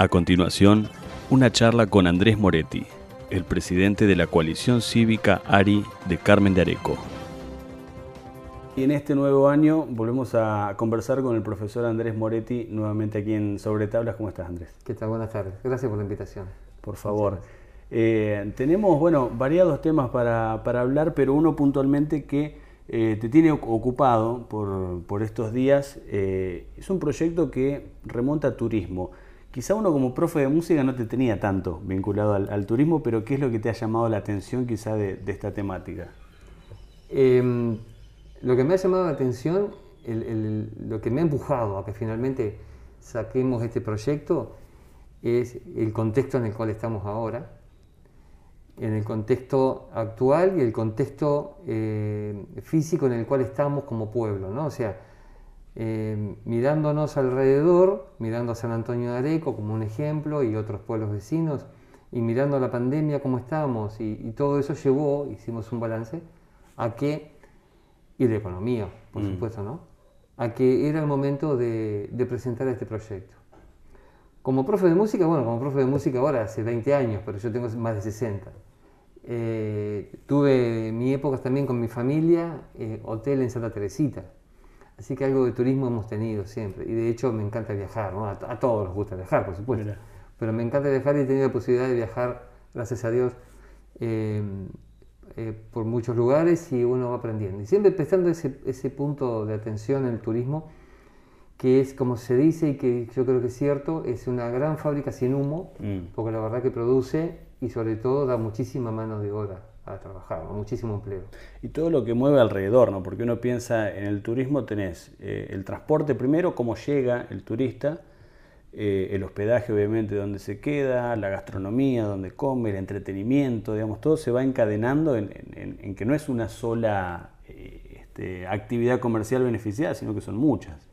A continuación, una charla con Andrés Moretti, el presidente de la coalición cívica ARI de Carmen de Areco. Y en este nuevo año volvemos a conversar con el profesor Andrés Moretti, nuevamente aquí en Sobre Tablas. ¿Cómo estás, Andrés? ¿Qué tal? Buenas tardes. Gracias por la invitación. Por favor. Eh, tenemos, bueno, variados temas para, hablar, pero uno puntualmente que eh, te tiene ocupado por, estos días. Eh, es un proyecto que remonta a turismo. Quizá uno como profe de música no te tenía tanto vinculado al, turismo, pero ¿qué es lo que te ha llamado la atención quizá de, esta temática? Em, lo que me ha llamado la atención, lo que me ha empujado a que finalmente saquemos este proyecto es el contexto en el cual estamos ahora, en el contexto actual y el contexto eh, físico en el cual estamos como pueblo, ¿no? O sea, eh, mirándonos alrededor, mirando a San Antonio de Areco como un ejemplo y otros pueblos vecinos, y mirando la pandemia como estamos, y, todo eso llevó, hicimos un balance, a que, y de economía, por mm. supuesto, ¿no? A que era el momento de, presentar este proyecto. Como profe de música, bueno, como profe de música ahora hace 20 años, pero yo tengo más de 60. Eh, tuve mi época también con mi familia, eh, hotel en Santa Teresita, Así que algo de turismo hemos tenido siempre. Y de hecho me encanta viajar, a, todos nos gusta viajar, por supuesto. Pero me encanta viajar y he tenido la posibilidad de viajar, gracias a Dios, eh, eh, por muchos lugares y uno va aprendiendo. Y siempre prestando ese, ese punto de atención en el turismo, que es como se dice y que yo creo que es cierto, es una gran fábrica sin humo, mm. porque la verdad que produce y sobre todo da muchísima mano de obra a trabajar, muchísimo empleo. Y todo lo que mueve alrededor, ¿no? Porque uno piensa en el turismo, tenés eh, el transporte primero, cómo llega el turista, eh, el hospedaje obviamente donde se queda, la gastronomía, donde come, el entretenimiento, digamos, todo se va encadenando en, que no es una sola eh, este, actividad comercial beneficiada, sino que son muchas.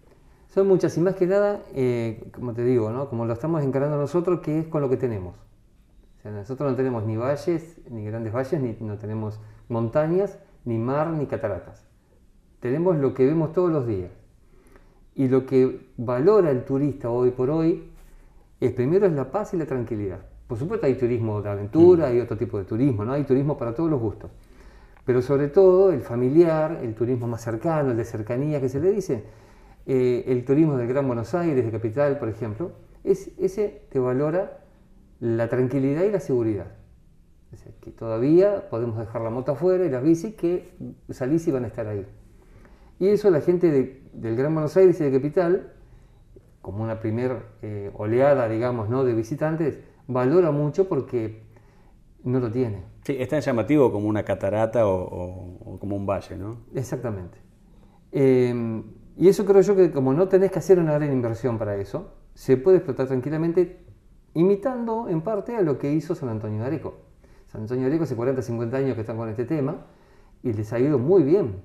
Son muchas y más que nada, como te digo, ¿no? como lo estamos encarando nosotros, que es con lo que tenemos nosotros no tenemos ni valles, ni grandes valles, ni no tenemos montañas, ni mar, ni cataratas. Tenemos lo que vemos todos los días. Y lo que valora el turista hoy por hoy es primero es la paz y la tranquilidad. Por supuesto hay turismo de aventura, mm. hay otro tipo de turismo, ¿no? Hay turismo para todos los gustos. Pero sobre todo el familiar, el turismo más cercano, el de cercanía que se le dice, eh, el turismo del Gran Buenos Aires, de capital, por ejemplo, es, ese te valora la tranquilidad y la seguridad. Es decir, que todavía podemos dejar la moto afuera y las bicis que salís y van a estar ahí. Y eso la gente del Gran Buenos Aires y de Capital, como una primera eh, oleada, digamos, ¿no? de visitantes, valora mucho porque no lo tiene. Sí, es tan llamativo como una catarata o, como un valle, ¿no? Exactamente. Em, y eso creo yo que como no tenés que hacer una gran inversión para eso, se puede explotar tranquilamente imitando en parte a lo que hizo San Antonio de Areco. San Antonio de Areco hace 40, 50 años que están con este tema y les ha ido muy bien.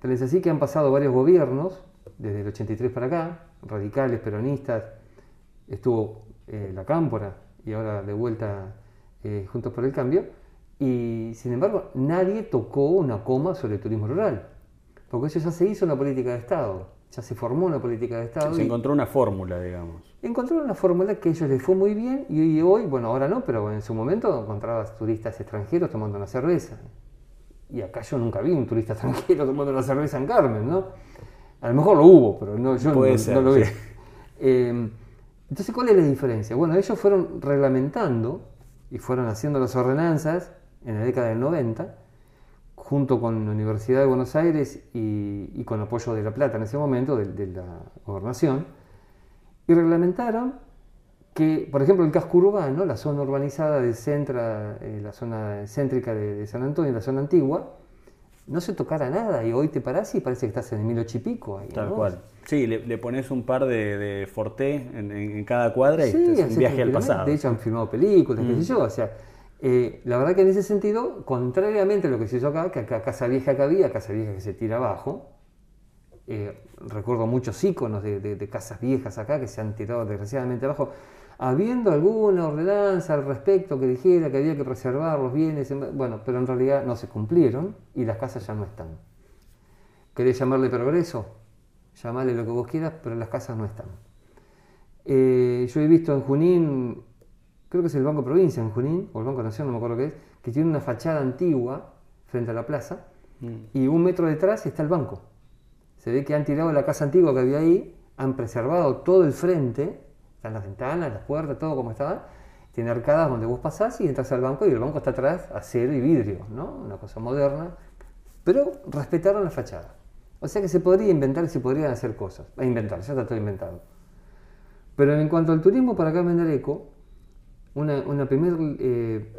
Tal es así que han pasado varios gobiernos, desde el 83 para acá, radicales, peronistas, estuvo eh, la Cámpora y ahora de vuelta eh, Juntos por el Cambio, y sin embargo nadie tocó una coma sobre el turismo rural, porque eso ya se hizo en la política de Estado ya se formó una política de Estado. Se encontró una fórmula, digamos. Encontró una fórmula que a ellos les fue muy bien y hoy, bueno, ahora no, pero en su momento encontrabas turistas extranjeros tomando una cerveza. Y acá yo nunca vi un turista extranjero tomando una cerveza en Carmen, ¿no? A lo mejor lo hubo, pero no, yo no, lo vi. Em, entonces, ¿cuál es la diferencia? Bueno, ellos fueron reglamentando y fueron haciendo las ordenanzas en la década del 90 junto con la Universidad de Buenos Aires y, con apoyo de La Plata en ese momento, de, la gobernación, y reglamentaron que, por ejemplo, el casco urbano, la zona urbanizada de Centra, eh, la zona céntrica de, San Antonio, la zona antigua, no se tocara nada y hoy te parás y parece que estás en el mil ocho y pico. Ahí, Tal ¿no? cual. Sí, le, le pones un par de, de Forté en, en- en cada cuadra y Sí, es un viaje al pasado. Mm. De hecho, han filmado películas, qué sé yo. O sea, eh, la verdad que en ese sentido, contrariamente a lo que se hizo acá, que acá Casa Vieja que había, Casa Vieja que se tira abajo, eh, recuerdo muchos íconos de, de- de casas viejas acá que se han tirado desgraciadamente abajo, habiendo alguna ordenanza al respecto que dijera que había que preservar los bienes, en- bueno, pero en realidad no se cumplieron y las casas ya no están. ¿Querés llamarle progreso? Llamarle lo que vos quieras, pero las casas no están. Eh, yo he visto en Junín, creo que es el Banco Provincia en Junín, o el Banco Nación, no me acuerdo qué es, que tiene una fachada antigua frente a la plaza Mm. y un metro detrás está el banco. Se ve que han tirado la casa antigua que había ahí, han preservado todo el frente, están las ventanas, las puertas, todo como estaba. Tiene arcadas donde vos pasás y entras al banco y el banco está atrás, acero y vidrio, ¿no? Una cosa moderna. Pero respetaron la fachada. O sea que se podría inventar y se podrían hacer cosas. A inventar, ya está todo inventado. Pero en cuanto al turismo para acá en Mendareco, una, una primer eh,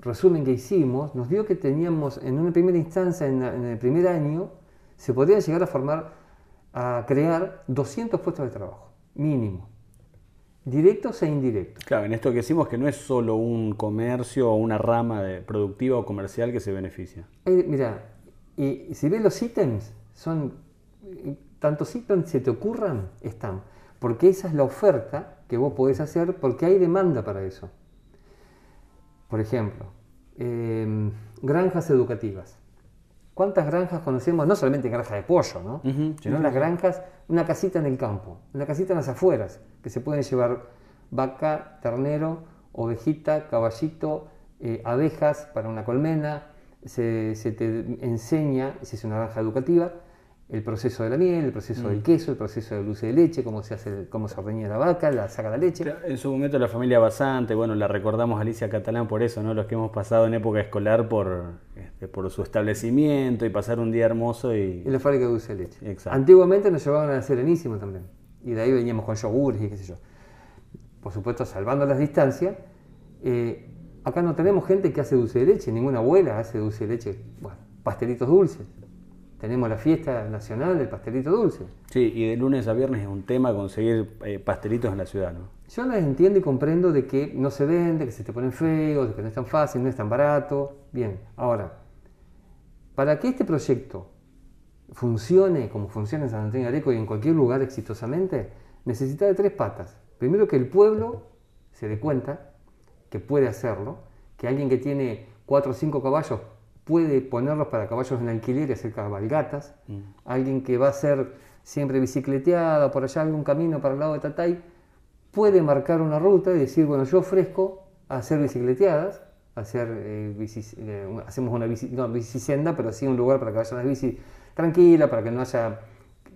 resumen que hicimos nos dio que teníamos en una primera instancia, en, la- en el primer año, se podrían llegar a formar, a crear 200 puestos de trabajo, mínimo, directos e indirectos. Claro, en esto que decimos que no es solo un comercio o una rama de productiva o comercial que se beneficia. Eh, mira, y si ves los ítems, son eh, tantos ítems se te ocurran, están. Porque esa es la oferta que vos podés hacer porque hay demanda para eso. Por ejemplo, eh, granjas educativas. ¿Cuántas granjas conocemos? No solamente granja de pollo, ¿no? Sino sí, las granjas, una casita en el campo, una casita en las afueras, que se pueden llevar vaca, ternero, ovejita, caballito, eh, abejas para una colmena. Se, se te enseña, si es una granja educativa, el proceso de la miel, el proceso Mm. del queso, el proceso del dulce de leche, cómo se hace, cómo se ordeña la vaca, la saca la leche. En su momento la familia Basante, bueno, la recordamos Alicia Catalán por eso, ¿no? Los que hemos pasado en época escolar por, este, por su establecimiento y pasar un día hermoso y... En la fábrica de dulce de leche. Exacto. Antiguamente nos llevaban a la Serenísima también. Y de ahí veníamos con yogures y qué sé yo. Por supuesto, salvando las distancias, eh, acá no tenemos gente que hace dulce de leche, ninguna abuela hace dulce de leche. Bueno, pastelitos dulces. Tenemos la fiesta nacional del pastelito dulce. Sí, y de lunes a viernes es un tema conseguir eh, pastelitos en la ciudad, ¿no? Yo las entiendo y comprendo de que no se vende, que se te ponen feos, de que no es tan fácil, no es tan barato. Bien, ahora, para que este proyecto funcione como funciona en San Antonio de Areco y en cualquier lugar exitosamente, necesita de tres patas. Primero que el pueblo se dé cuenta que puede hacerlo, que alguien que tiene cuatro o cinco caballos puede ponerlos para caballos en alquiler y hacer cabalgatas, alguien que va a ser siempre bicicleteada por allá algún camino para el lado de Tatay, puede marcar una ruta y decir, bueno, yo ofrezco hacer bicicleteadas, hacer, eh, bici- eh, hacemos una bici, no, bicisenda, pero sí un lugar para que vayan las bicis tranquila, para que no haya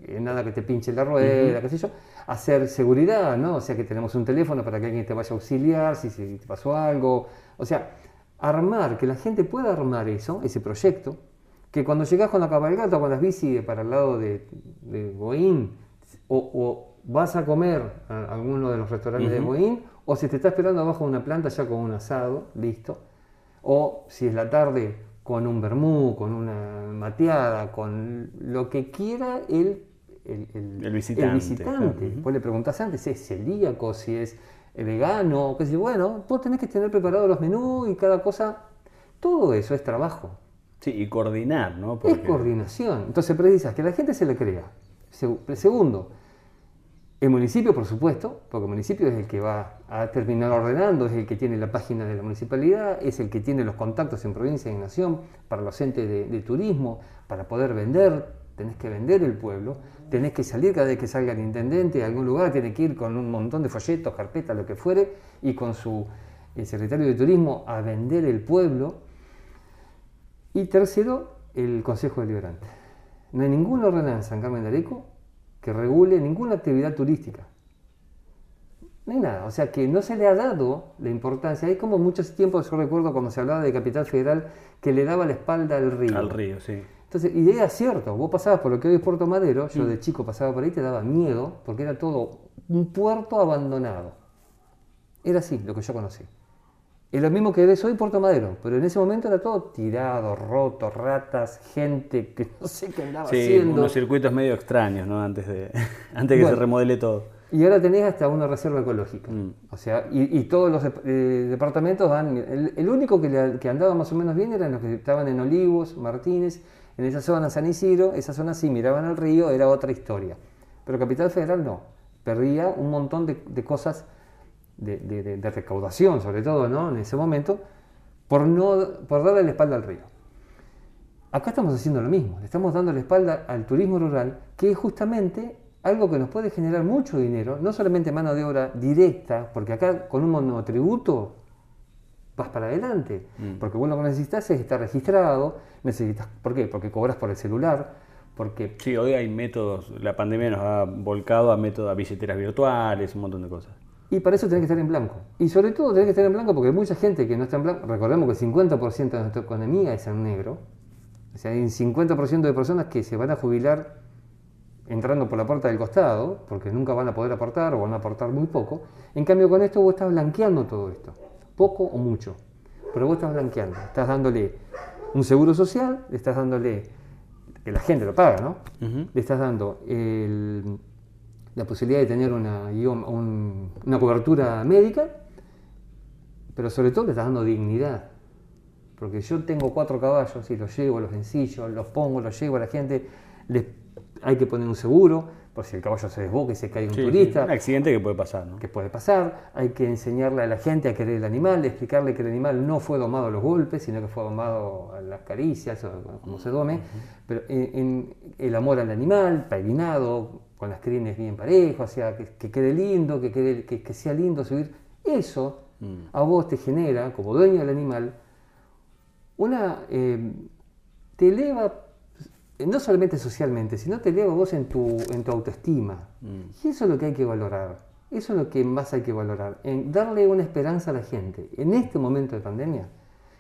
eh, nada que te pinche la rueda, qué sé yo. Hacer seguridad, ¿no? O sea, que tenemos un teléfono para que alguien te vaya a auxiliar si, si te pasó algo. O sea, armar, que la gente pueda armar eso, ese proyecto, que cuando llegás con la cabalgata o con las bicis para el lado de, de Boín, o, o vas a comer a alguno de los restaurantes de Boín, o si te está esperando abajo de una planta ya con un asado, listo, o si es la tarde con un vermú, con una mateada, con lo que quiera el, el, El visitante, visitante. Vos le preguntás antes si es celíaco, si es vegano, qué sé yo. Bueno, vos tenés que tener preparados los menús y cada cosa. Todo eso es trabajo, Sí, y coordinar, ¿no? es coordinación. Entonces precisas que la gente se le crea. Segu- Segundo, el municipio, por supuesto, porque el municipio es el que va a terminar ordenando, es el que tiene la página de la municipalidad, es el que tiene los contactos en provincia y en nación para los entes de, de turismo, para poder vender, tenés que vender el pueblo, tenés que salir cada vez que salga el intendente a algún lugar, tiene que ir con un montón de folletos, carpetas, lo que fuere, y con su eh, secretario de turismo a vender el pueblo. Y tercero, el Consejo Deliberante. No hay ninguna ordenanza en Carmen de Areco que regule ninguna actividad turística. No hay nada, o sea que no se le ha dado la importancia. Hay como muchos tiempos, yo recuerdo cuando se hablaba de Capital Federal, que le daba la espalda al río. Al río, sí. Entonces, y era cierto, vos pasabas por lo que hoy es Puerto Madero, yo de chico pasaba por ahí, te daba miedo, porque era todo un puerto abandonado. Era así lo que yo conocí. Es lo mismo que ves hoy Puerto Madero, pero en ese momento era todo tirado, roto, ratas, gente que no sé qué andaba Sí, haciendo. unos circuitos medio extraños, ¿no? Antes de, antes que Bueno. se remodele todo. Y ahora tenés hasta una reserva ecológica. Mm. O sea, y, y todos los eh, departamentos dan. El, el único que, le- que andaba más o menos bien eran los que estaban en Olivos, Martínez, en esa zona San Isidro, esa zona sí miraban al río, era otra historia. Pero Capital Federal no. Perdía un montón de, cosas de recaudación, sobre todo, ¿no? En ese momento, por, no, por darle la espalda al río. Acá estamos haciendo lo mismo, le estamos dando la espalda al turismo rural, que es justamente algo que nos puede generar mucho dinero, no solamente mano de obra directa, porque acá con un monotributo vas para adelante, porque vos lo que necesitas es estar registrado, necesitas, ¿por qué? Porque cobras por el celular, porque Sí, hoy hay métodos, la pandemia nos ha volcado a métodos, a billeteras virtuales, un montón de cosas. Y para eso tenés que estar en blanco. Y sobre todo tenés que estar en blanco porque hay mucha gente que no está en blanco. Recordemos que el 50% de nuestra economía es en negro. O sea, hay un 50% de personas que se van a jubilar entrando por la puerta del costado, porque nunca van a poder aportar o van a aportar muy poco. En cambio, con esto vos estás blanqueando todo esto. Poco o mucho. Pero vos estás blanqueando. Estás dándole un seguro social, le estás dándole, que la gente lo paga, ¿no? Le estás dando el- la posibilidad de tener una, un- una cobertura médica, pero sobre todo le estás dando dignidad. Porque yo tengo cuatro caballos y los llevo, los ensillo, los pongo, los llevo a la gente, les, hay que poner un seguro, por si el caballo se desboca y se cae un Sí, sí, turista un accidente que puede pasar, ¿no? que puede pasar, hay que enseñarle a la gente a querer el animal, explicarle que el animal no fue domado a los golpes, sino que fue domado a las caricias, o como se dome, pero en, en el amor al animal, peinado, con las crines bien parejos, o sea, que, que quede lindo, que, quede, que, que sea lindo subir, eso a vos te genera, como dueño del animal, una... eh, te eleva no solamente socialmente, sino te eleva vos en tu, en tu autoestima. Y eso es lo que hay que valorar. Eso es lo que más hay que valorar. En darle una esperanza a la gente. En este momento de pandemia,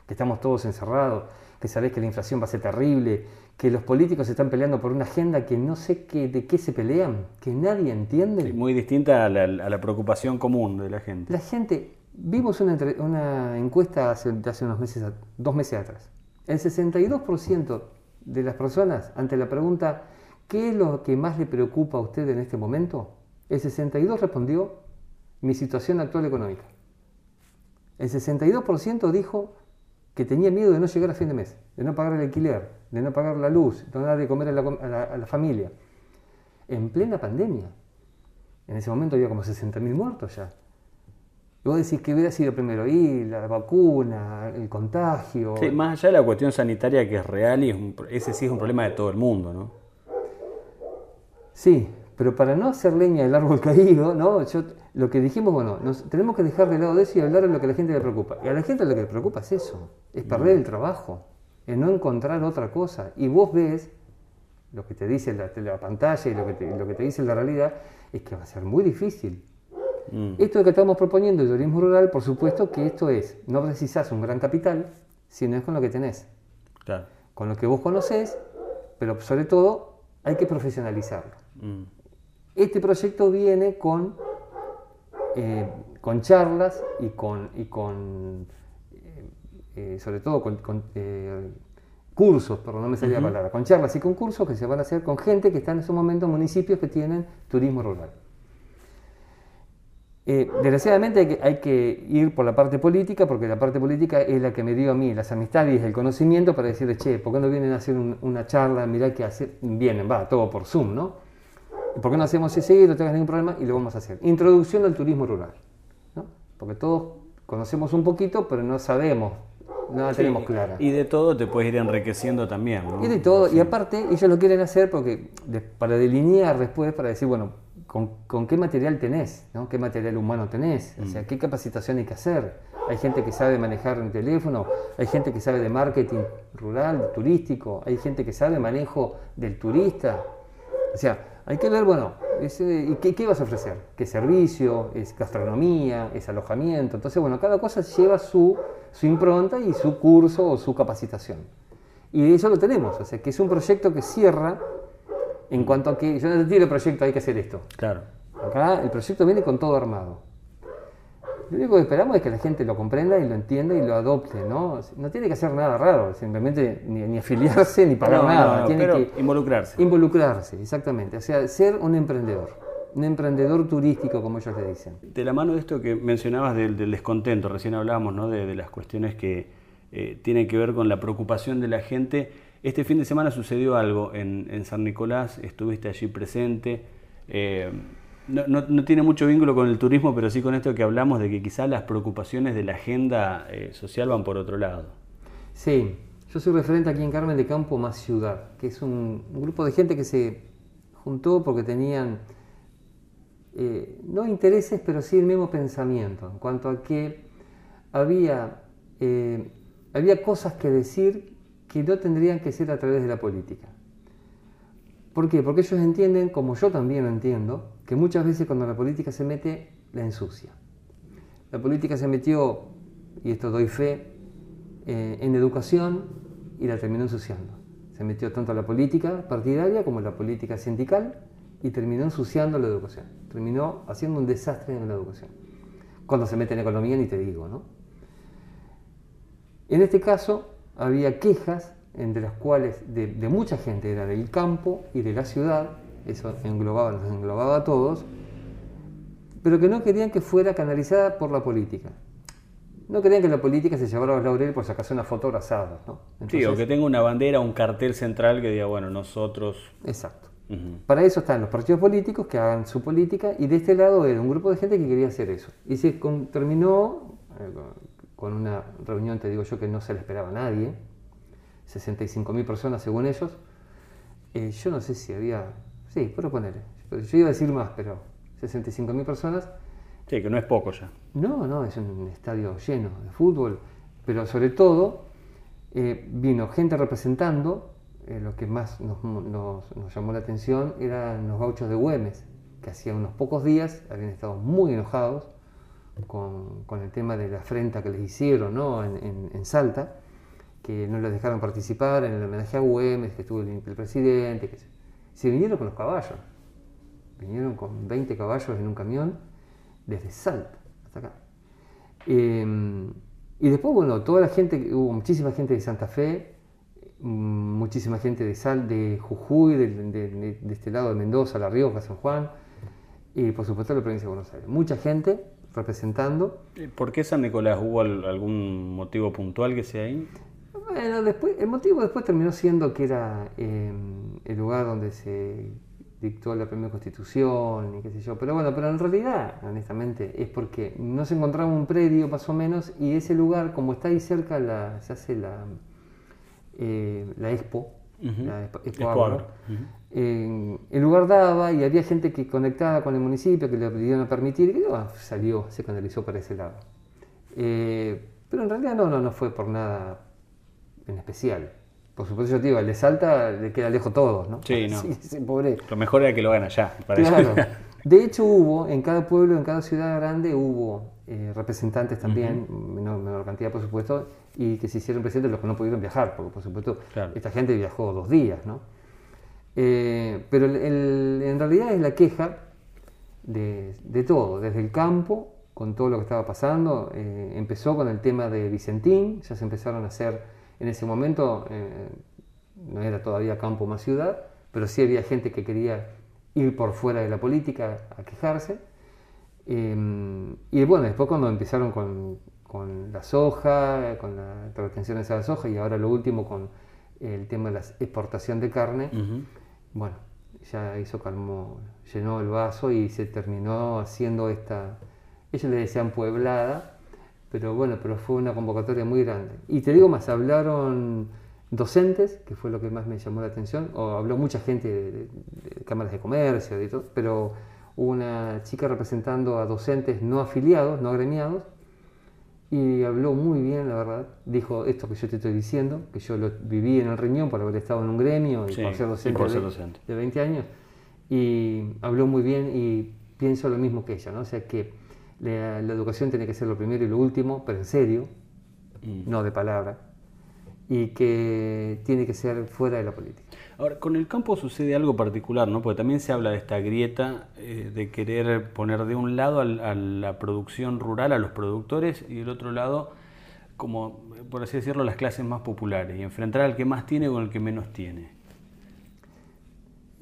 que estamos todos encerrados, que sabés que la inflación va a ser terrible, que los políticos están peleando por una agenda que no sé qué, de qué se pelean, que nadie entiende. Sí, muy distinta a la, a la preocupación común de la gente. La gente, vimos una, encuesta hace, de hace unos meses, dos meses atrás. El 62% de las personas, ante la pregunta, ¿qué es lo que más le preocupa a usted en este momento? El 62% respondió, mi situación actual económica. El 62% dijo que tenía miedo de no llegar a fin de mes, de no pagar el alquiler, de no pagar la luz, de no dar de comer a la, familia. En plena pandemia. En ese momento había como 60.000 muertos ya. Y vos decís que hubiera sido primero y la vacuna, el contagio. Sí, más allá de la cuestión sanitaria que es real y es un- ese sí es un problema de todo el mundo, ¿no? Sí, pero para no hacer leña del árbol caído, ¿no? Yo, lo que dijimos, bueno, nos, tenemos que dejar de lado de eso y hablar de lo que a la gente le preocupa. Y a la gente lo que le preocupa es eso, es perder el trabajo, es no encontrar otra cosa. Y vos ves, lo que te dice la, la pantalla y lo que, te, lo que te dice la realidad, es que va a ser muy difícil. Mm. Esto que estamos proponiendo el turismo rural, por supuesto que esto es, no precisás un gran capital, sino es con lo que tenés. Claro. con lo que vos conocés, pero sobre todo hay que profesionalizarlo. Mm. Este proyecto viene con, eh, con charlas y con, y con eh, eh, sobre todo con, con, eh, cursos, perdón, no me salía la palabra, con charlas y con cursos que se van a hacer con gente que está en estos momentos en municipios que tienen turismo rural. Eh, desgraciadamente hay que, hay que ir por la parte política, porque la parte política es la que me dio a mí las amistades y el conocimiento para decirle, che, ¿por qué no vienen a hacer un- una charla? Mirá que hacer, vienen, va, todo por Zoom, ¿no? ¿Por qué no hacemos ese no tengas ningún problema? Y lo vamos a hacer. Introducción al turismo rural, ¿no? Porque todos conocemos un poquito, pero no sabemos, no la tenemos clara. Y de todo te puedes ir enriqueciendo también, ¿no? Y de todo, y aparte ellos lo quieren hacer porque de- para delinear después, para decir, bueno, ¿con, con qué material tenés? ¿no? ¿Qué material humano tenés? O sea, ¿qué capacitación hay que hacer? Hay gente que sabe manejar un teléfono, hay gente que sabe de marketing rural, turístico, hay gente que sabe manejo del turista. O sea, hay que ver, bueno, ese- ¿y qué, qué vas a ofrecer? ¿Qué servicio? ¿Es gastronomía? ¿Es alojamiento? Entonces, bueno, cada cosa lleva su, su impronta y su curso o su capacitación. Y eso lo tenemos, o sea, que es un proyecto que cierra en cuanto a que yo no te tiro el proyecto, hay que hacer esto. Claro. Acá el proyecto viene con todo armado. Lo único que esperamos es que la gente lo comprenda y lo entienda y lo adopte, ¿no? No tiene que hacer nada raro, simplemente ni, afiliarse ni pagar nada. tiene que involucrarse. Involucrarse, exactamente. O sea, ser un emprendedor. Un emprendedor turístico, como ellos le dicen. De la mano de esto que mencionabas del, descontento, recién hablábamos ¿no? de, las cuestiones que eh, tienen que ver con la preocupación de la gente. Este fin de semana sucedió algo en, San Nicolás, estuviste allí presente. Eh, no, tiene mucho vínculo con el turismo, pero sí con esto que hablamos de que quizás las preocupaciones de la agenda eh, social van por otro lado. Sí, yo soy referente aquí en Carmen de Campo Más Ciudad, que es un, grupo de gente que se juntó porque tenían, eh, no intereses, pero sí el mismo pensamiento, en cuanto a que había, había cosas que decir que no tendrían que ser a través de la política. ¿Por qué? Porque ellos entienden, como yo también lo entiendo, que muchas veces cuando la política se mete, la ensucia. La política se metió, y esto doy fe, eh, en educación y la terminó ensuciando. Se metió tanto la política partidaria como la política sindical y terminó ensuciando la educación. Terminó haciendo un desastre en la educación. Cuando se mete en economía ni te digo, ¿no? En este caso había quejas entre las cuales de, de mucha gente, era del campo y de la ciudad, eso englobaba, nos englobaba a todos, pero que no querían que fuera canalizada por la política. No querían que la política se llevara a los laureles por sacarse una foto abrazada. ¿no? sí, o que tenga una bandera, un cartel central que diga, bueno, nosotros... Exacto. Para eso están los partidos políticos que hagan su política y de este lado era un grupo de gente que quería hacer eso. Y se terminó eh, con una reunión, te digo yo, que no se le esperaba a nadie, 65.000 personas según ellos. Eh, yo no sé si había Sí, puedo poner. Yo iba a decir más, pero 65.000 personas. Sí, que no es poco ya. No, no, es un estadio lleno de fútbol, pero sobre todo eh, vino gente representando, eh, lo que más nos, llamó la atención eran los gauchos de Güemes, que hacía unos pocos días habían estado muy enojados con, el tema de la afrenta que les hicieron ¿no? en, Salta, que no les dejaron participar en el homenaje a Güemes, que estuvo el, presidente, que se vinieron con los caballos. Vinieron con 20 caballos en un camión desde Salta hasta acá. Em, y después, bueno, toda la gente, hubo muchísima gente de Santa Fe, muchísima gente de Sal, de Jujuy, de, este lado de Mendoza, La Rioja, San Juan, y por supuesto la provincia de Buenos Aires. Mucha gente representando. ¿Por qué San Nicolás? ¿Hubo algún motivo puntual que sea ahí? Bueno, después, el motivo después terminó siendo que era em, el lugar donde se dictó la primera constitución y qué sé yo. Pero bueno, pero en realidad, honestamente, es porque nos encontramos un predio más o menos y ese lugar, como está ahí cerca, la, se hace la, eh, la Expo, la Expo, el lugar daba y había gente que conectaba con el municipio, que le pidieron permitir, y salió, se canalizó para ese lado. Eh, pero en realidad no, no, no fue por nada en especial. Por supuesto, yo te digo, el de Salta le queda lejos todos, ¿no? Sí, no. Lo mejor era que lo hagan allá. claro. De hecho, hubo, en cada pueblo, en cada ciudad grande, hubo eh, representantes también, menor, cantidad, por supuesto, y que se hicieron presentes los que no pudieron viajar, porque, por supuesto, esta gente viajó dos días, ¿no? Eh, pero en realidad es la queja de, de, todo, desde el campo, con todo lo que estaba pasando. Eh, empezó con el tema de Vicentín, ya se empezaron a hacer en ese momento no era todavía campo más ciudad, pero sí había gente que quería ir por fuera de la política a quejarse. Em, y bueno, después cuando empezaron con, la soja, con las retenciones a la soja y ahora lo último con el tema de la exportación de carne, bueno, ya hizo calmó, llenó el vaso y se terminó haciendo esta, ellos le decían pueblada, pero bueno, pero fue una convocatoria muy grande. Y te digo más, hablaron docentes, que fue lo que más me llamó la atención, o habló mucha gente de, cámaras de comercio, y todo, pero hubo una chica representando a docentes no afiliados, no agremiados, y habló muy bien, la verdad. Dijo esto que yo te estoy diciendo, que yo lo viví en el riñón por haber estado en un gremio y por ser docente, de, de 20 años, y habló muy bien y pienso lo mismo que ella, ¿no? O sea que la, educación tiene que ser lo primero y lo último, pero en serio, mm. no de palabra. Y que tiene que ser fuera de la política. Ahora, con el campo sucede algo particular, ¿no? Porque también se habla de esta grieta eh, de querer poner de un lado a la producción rural, a los productores, y del otro lado, como por así decirlo, las clases más populares, y enfrentar al que más tiene con el que menos tiene.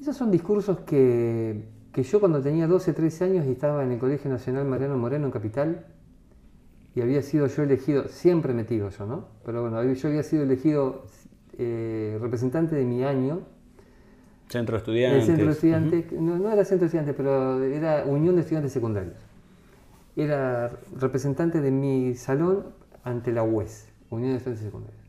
Esos son discursos que, que yo cuando tenía 12, 13 años y estaba en el Colegio Nacional Mariano Moreno en Capital, y había sido yo elegido, siempre metido yo, ¿no? Pero bueno, yo había sido elegido eh, representante de mi año. Centro de Estudiantes. centro de Estudiantes, no, no, era Centro de Estudiantes, pero era Unión de Estudiantes Secundarios. Era representante de mi salón ante la UES, Unión de Estudiantes Secundarios.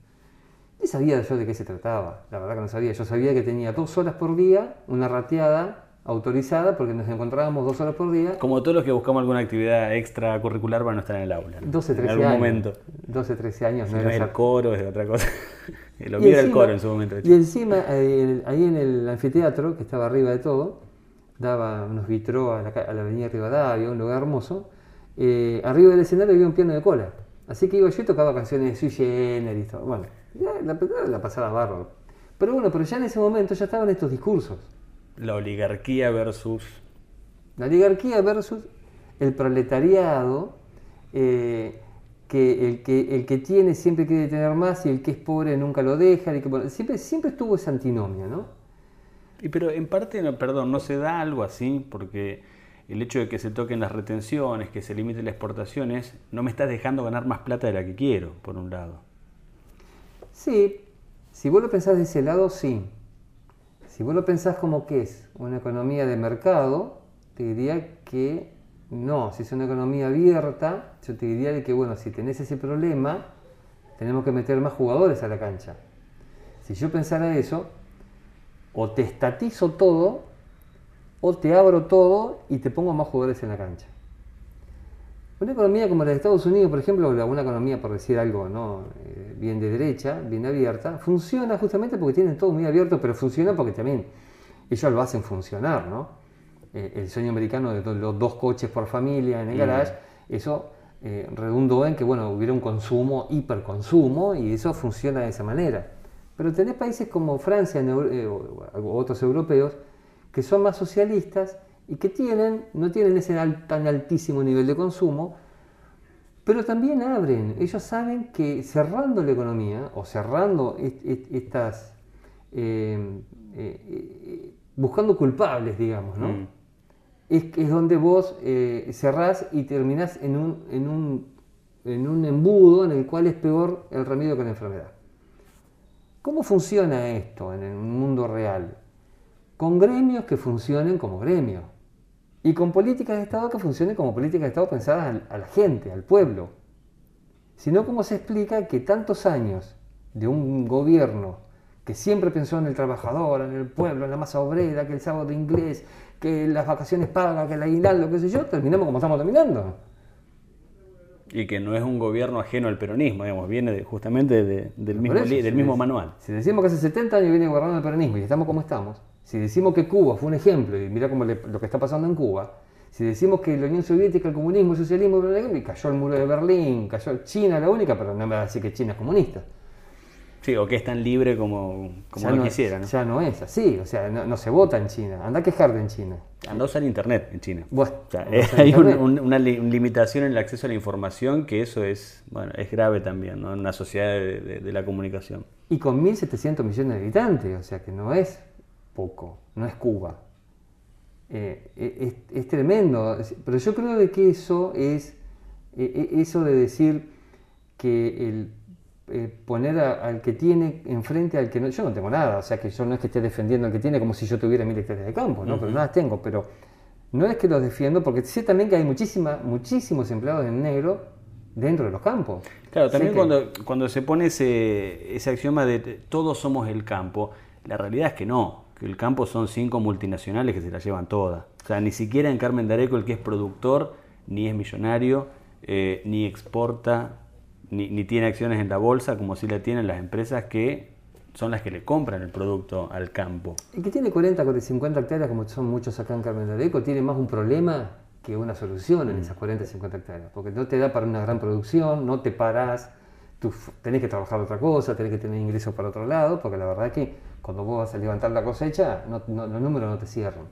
Y sabía yo de qué se trataba, la verdad que no sabía. Yo sabía que tenía dos horas por día, una rateada autorizada, porque nos encontrábamos dos horas por día. Como todos los que buscamos alguna actividad extracurricular para no estar en el aula. 12, 13 en algún años. momento. 12, 13 años. no, era el coro, es otra cosa. Lo mío era el coro en su momento. Y encima, eh, ahí en el anfiteatro, que estaba arriba de todo, daba unos vitró a la, a la avenida Rivadavia, un lugar hermoso, eh, arriba del escenario había un piano de cola. Así que iba yo y tocaba canciones de Sui Generis y todo. Bueno, la, la pasaba bárbaro. Pero bueno, pero ya en ese momento ya estaban estos discursos. La oligarquía versus... La oligarquía versus el proletariado, eh, que el, que el que tiene siempre quiere tener más y el que es pobre nunca lo deja. Y que, siempre, siempre estuvo esa antinomia, ¿no? Y pero en parte, perdón, no se da algo así, porque el hecho de que se toquen las retenciones, que se limiten las exportaciones, no me estás dejando ganar más plata de la que quiero, por un lado. Sí, si vos lo pensás de ese lado, sí. Si vos lo pensás como que es una economía de mercado, te diría que no. Si es una economía abierta, yo te diría que, bueno, si tenés ese problema, tenemos que meter más jugadores a la cancha. Si yo pensara eso, o te estatizo todo o te abro todo y te pongo más jugadores en la cancha. Una economía como la de Estados Unidos, por ejemplo, una economía, por decir algo, ¿no? Eh, bien de derecha, bien abierta, funciona justamente porque tienen todo muy abierto, pero funciona porque también ellos lo hacen funcionar, ¿no? Eh, el sueño americano de los dos coches por familia en el mm. garage, eso eh, redundó en que, bueno, hubiera un consumo, hiperconsumo, y eso funciona de esa manera. Pero tenés países como Francia o otros europeos que son más socialistas y que tienen, no tienen ese tan altísimo nivel de consumo, pero también abren. Ellos saben que cerrando la economía o cerrando estas, eh, eh, buscando culpables, digamos, ¿no? Mm. Es, es, donde vos eh, cerrás y terminás en un, en, un, en un embudo en el cual es peor el remedio que la enfermedad. ¿Cómo funciona esto en el mundo real? con gremios que funcionen como gremios y con políticas de Estado que funcionen como políticas de Estado pensadas a la gente, al pueblo. Sino cómo se explica que tantos años de un gobierno que siempre pensó en el trabajador, en el pueblo, en la masa obrera, que el sábado de inglés, que las vacaciones pagas, que el aguinaldo, qué sé yo, terminamos como estamos terminando. Y que no es un gobierno ajeno al peronismo, digamos, viene justamente del, mismo, del mismo manual. Si decimos que hace 70 años viene gobernando el peronismo y estamos como estamos, si decimos que Cuba fue un ejemplo, y mira cómo lo que está pasando en Cuba, si decimos que la Unión Soviética, el comunismo, el socialismo, cayó el muro de Berlín, cayó China la única, pero no me va a decir que China es comunista. Sí, o que es tan libre como, como no, quisiera. ¿no? Ya no es así, o sea, no, se vota en China. Anda a quejarte en China. Anda a usar Internet en China. Bueno, hay una limitación en el acceso a la información que eso es, bueno, es grave también, ¿no? En una sociedad de, de la comunicación. Y con 1.700 millones de habitantes, o sea que no es poco, no es Cuba. Eh, eh, es, tremendo, pero yo creo de que eso es, eh, eso de decir que el, poner al que tiene enfrente al que no, yo no tengo nada, o sea que yo no es que esté defendiendo al que tiene como si yo tuviera mil hectáreas de campo, ¿no? pero nada tengo, pero no es que los defiendo porque sé también que hay muchísima, muchísimos empleados en negro dentro de los campos. Claro, también cuando, cuando se pone ese, ese axioma de todos somos el campo, la realidad es que no, el campo son cinco multinacionales que se la llevan todas. O sea, ni siquiera en Carmen Dareco el que es productor, ni es millonario, eh, ni exporta, ni, tiene acciones en la bolsa, como si la tienen las empresas que son las que le compran el producto al campo. El que tiene 40, 50 hectáreas, como son muchos acá en Carmen Dareco, tiene más un problema que una solución en mm. esas 40, 50 hectáreas, porque no te da para una gran producción, no te parás, tú tenés que trabajar otra cosa, tenés que tener ingresos para otro lado, porque la verdad es que cuando vos vas a levantar la cosecha, los números no te cierran.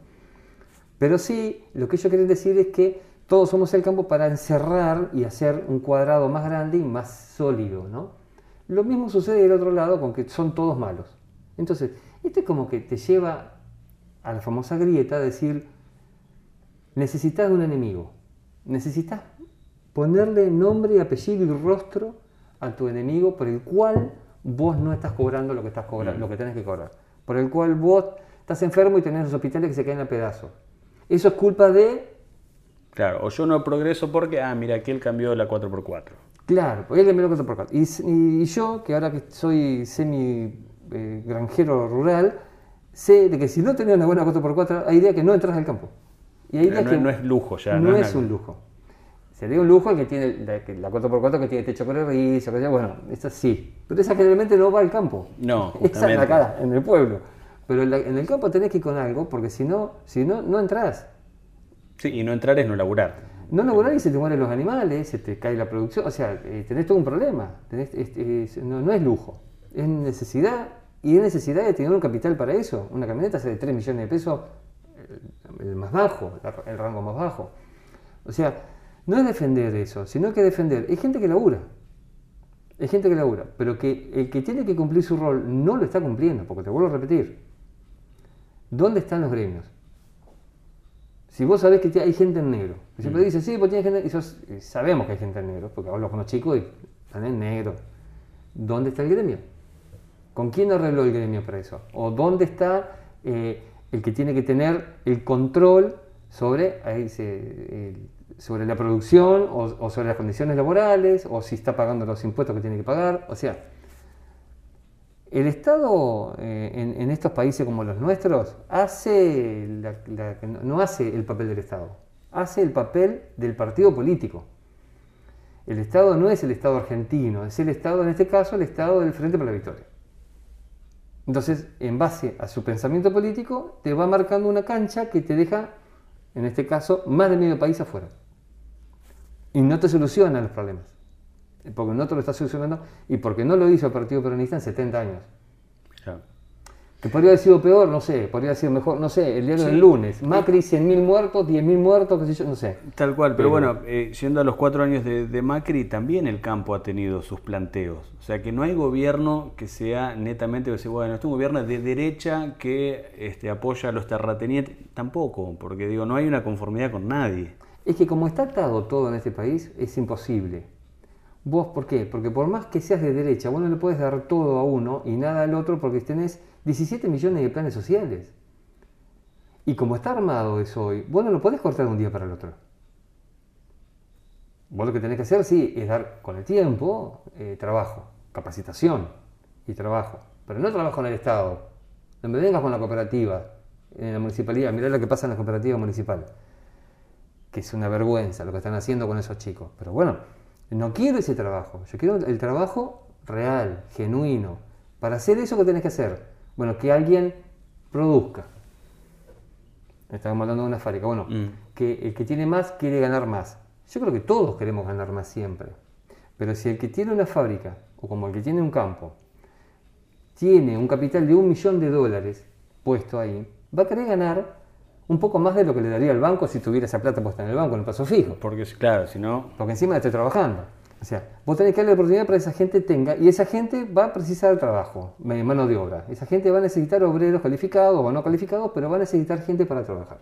Pero sí, lo que yo quiero decir es que todos somos el campo para encerrar y hacer un cuadrado más grande y más sólido, ¿no? Lo mismo sucede del otro lado con que son todos malos. Entonces, esto es como que te lleva a la famosa grieta de decir, necesitas un enemigo, necesitas ponerle nombre, apellido y rostro a tu enemigo por el cual vos no estás cobrando lo que, estás cobrando, lo que tenés que cobrar, por el cual vos estás enfermo y tenés los hospitales que se caen a pedazos. Eso es culpa de... Claro, o yo no progreso porque, ah, mira, aquí él cambió la 4x4. Claro, porque él cambió la 4x4. Y, y, yo, que ahora que soy semi eh, granjero rural, sé de que si no tenés una buena 4x4, hay días que no entras al campo. Y hay días no, que no es lujo ya. No, es, un lujo. Sería un lujo el que tiene la, 4x4 que tiene techo corredizo, que bueno, eso sí. Pero esa generalmente no va al campo. No, Esa es acá, en el pueblo. Pero en, el campo tenés que ir con algo, porque si no, si no, no entras. Sí, y no entrar es no laburar. No laburar y se te mueren los animales, se te cae la producción, o sea, eh, tenés todo un problema. no, no es lujo, es necesidad y es necesidad de tener un capital para eso. Una camioneta sale de 3 millones de pesos, el más bajo, el rango más bajo. O sea, no es defender eso, sino que defender. Hay gente que labura. Hay gente que labura, pero que el que tiene que cumplir su rol no lo está cumpliendo, porque te vuelvo a repetir. ¿Dónde están los gremios? Si vos sabés que hay gente en negro, siempre mm. dice, sí, pues tiene gente, y sabemos que hay gente en negro, porque hablo con los chicos y están en negro. ¿Dónde está el gremio? ¿Con quién arregló el gremio para eso? ¿O dónde está eh, el que tiene que tener el control sobre, sobre la producción o, sobre las condiciones laborales o si está pagando los impuestos que tiene que pagar? O sea, el Estado eh, en, estos países como los nuestros hace no hace el papel del Estado, hace el papel del partido político. El Estado no es el Estado argentino, es el Estado, en este caso, el Estado del Frente para la Victoria. Entonces, en base a su pensamiento político, te va marcando una cancha que te deja, en este caso, más de medio país afuera. Y no te soluciona los problemas. Porque no te lo está solucionando y porque no lo hizo el Partido Peronista en 70 años. Que podría haber sido peor, no sé, podría haber sido mejor, no sé, el diario del lunes. Macri, 100.000 muertos, 10.000 muertos, qué sé yo, no sé. Tal cual, pero, bueno, eh, yendo a los cuatro años de, Macri, también el campo ha tenido sus planteos. O sea, que no hay gobierno que sea netamente, que bueno, este es un gobierno de derecha que este, apoya a los terratenientes. Tampoco, porque digo, no hay una conformidad con nadie. Es que como está atado todo en este país, es imposible. ¿Vos por qué? Porque por más que seas de derecha, vos no le puedes dar todo a uno y nada al otro porque tenés 17 millones de planes sociales. Y como está armado eso hoy, vos no lo podés cortar de un día para el otro. Vos lo que tenés que hacer, sí, es dar con el tiempo eh, trabajo, capacitación y trabajo. Pero no trabajo en el Estado. No me vengas con la cooperativa, en la municipalidad. Mirá lo que pasa en la cooperativa municipal. Que es una vergüenza lo que están haciendo con esos chicos. Pero bueno, no quiero ese trabajo. Yo quiero el trabajo real, genuino. Para hacer eso, ¿qué tenés que hacer? Bueno, que alguien produzca. Estamos hablando de una fábrica. Bueno, mm. que el que tiene más quiere ganar más. Yo creo que todos queremos ganar más siempre. Pero si el que tiene una fábrica, o como el que tiene un campo, tiene un capital de un millón de dólares puesto ahí, va a querer ganar un poco más de lo que le daría al banco si tuviera esa plata puesta en el banco, en el paso fijo. Porque, claro, si no... Porque encima estoy trabajando. O sea, vos tenés que darle la oportunidad para que esa gente tenga, y esa gente va a precisar trabajo, mano de obra. Esa gente va a necesitar obreros calificados o no calificados, pero va a necesitar gente para trabajar.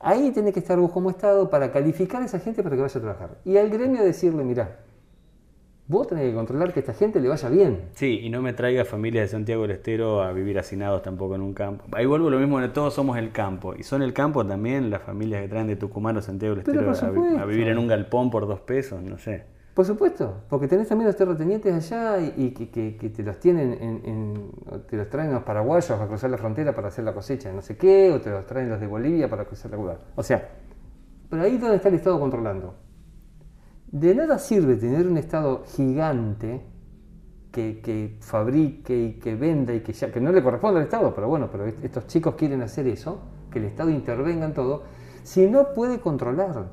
Ahí tiene que estar vos como Estado para calificar a esa gente para que vaya a trabajar. Y al gremio decirle, mira, vos tenés que controlar que esta gente le vaya bien. Sí, y no me traiga familias de Santiago del Estero a vivir hacinados tampoco en un campo. Ahí vuelvo lo mismo, todos somos el campo. Y son el campo también las familias que traen de Tucumán o Santiago del Estero a, a, vivir en un galpón por dos pesos, no sé. Por supuesto, porque tenés también los terratenientes allá y, que, te los tienen, en, te los traen los paraguayos a cruzar la frontera para hacer la cosecha, no sé qué, o te los traen los de Bolivia para cruzar la ciudad. O sea, pero ahí es donde está el Estado controlando. De nada sirve tener un Estado gigante que, fabrique y que venda y que ya, que no le corresponde al Estado, pero bueno, pero estos chicos quieren hacer eso, que el Estado intervenga en todo, si no puede controlar.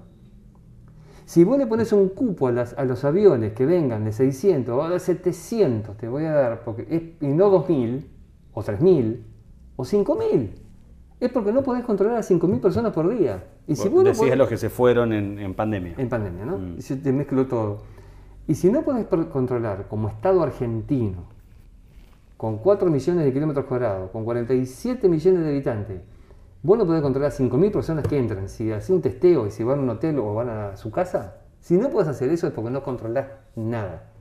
Si vos le pones un cupo a, las- a los aviones que vengan de 600 o de 700, te voy a dar, porque es- y no 2.000, o 3.000, o 5.000. Es porque no podés controlar a 5.000 personas por día. Y si Vos no decís podés- a los que se fueron en, en pandemia. en pandemia, ¿no? Mm. Y se te mezcló todo. Y si no podés controlar como Estado argentino, con 4 millones de kilómetros cuadrados, con 47 millones de habitantes, vos no podés controlar 5.000 personas que entran, si haces un testeo y si van a un hotel o van a su casa, si no podés hacer eso es porque no controlás nada.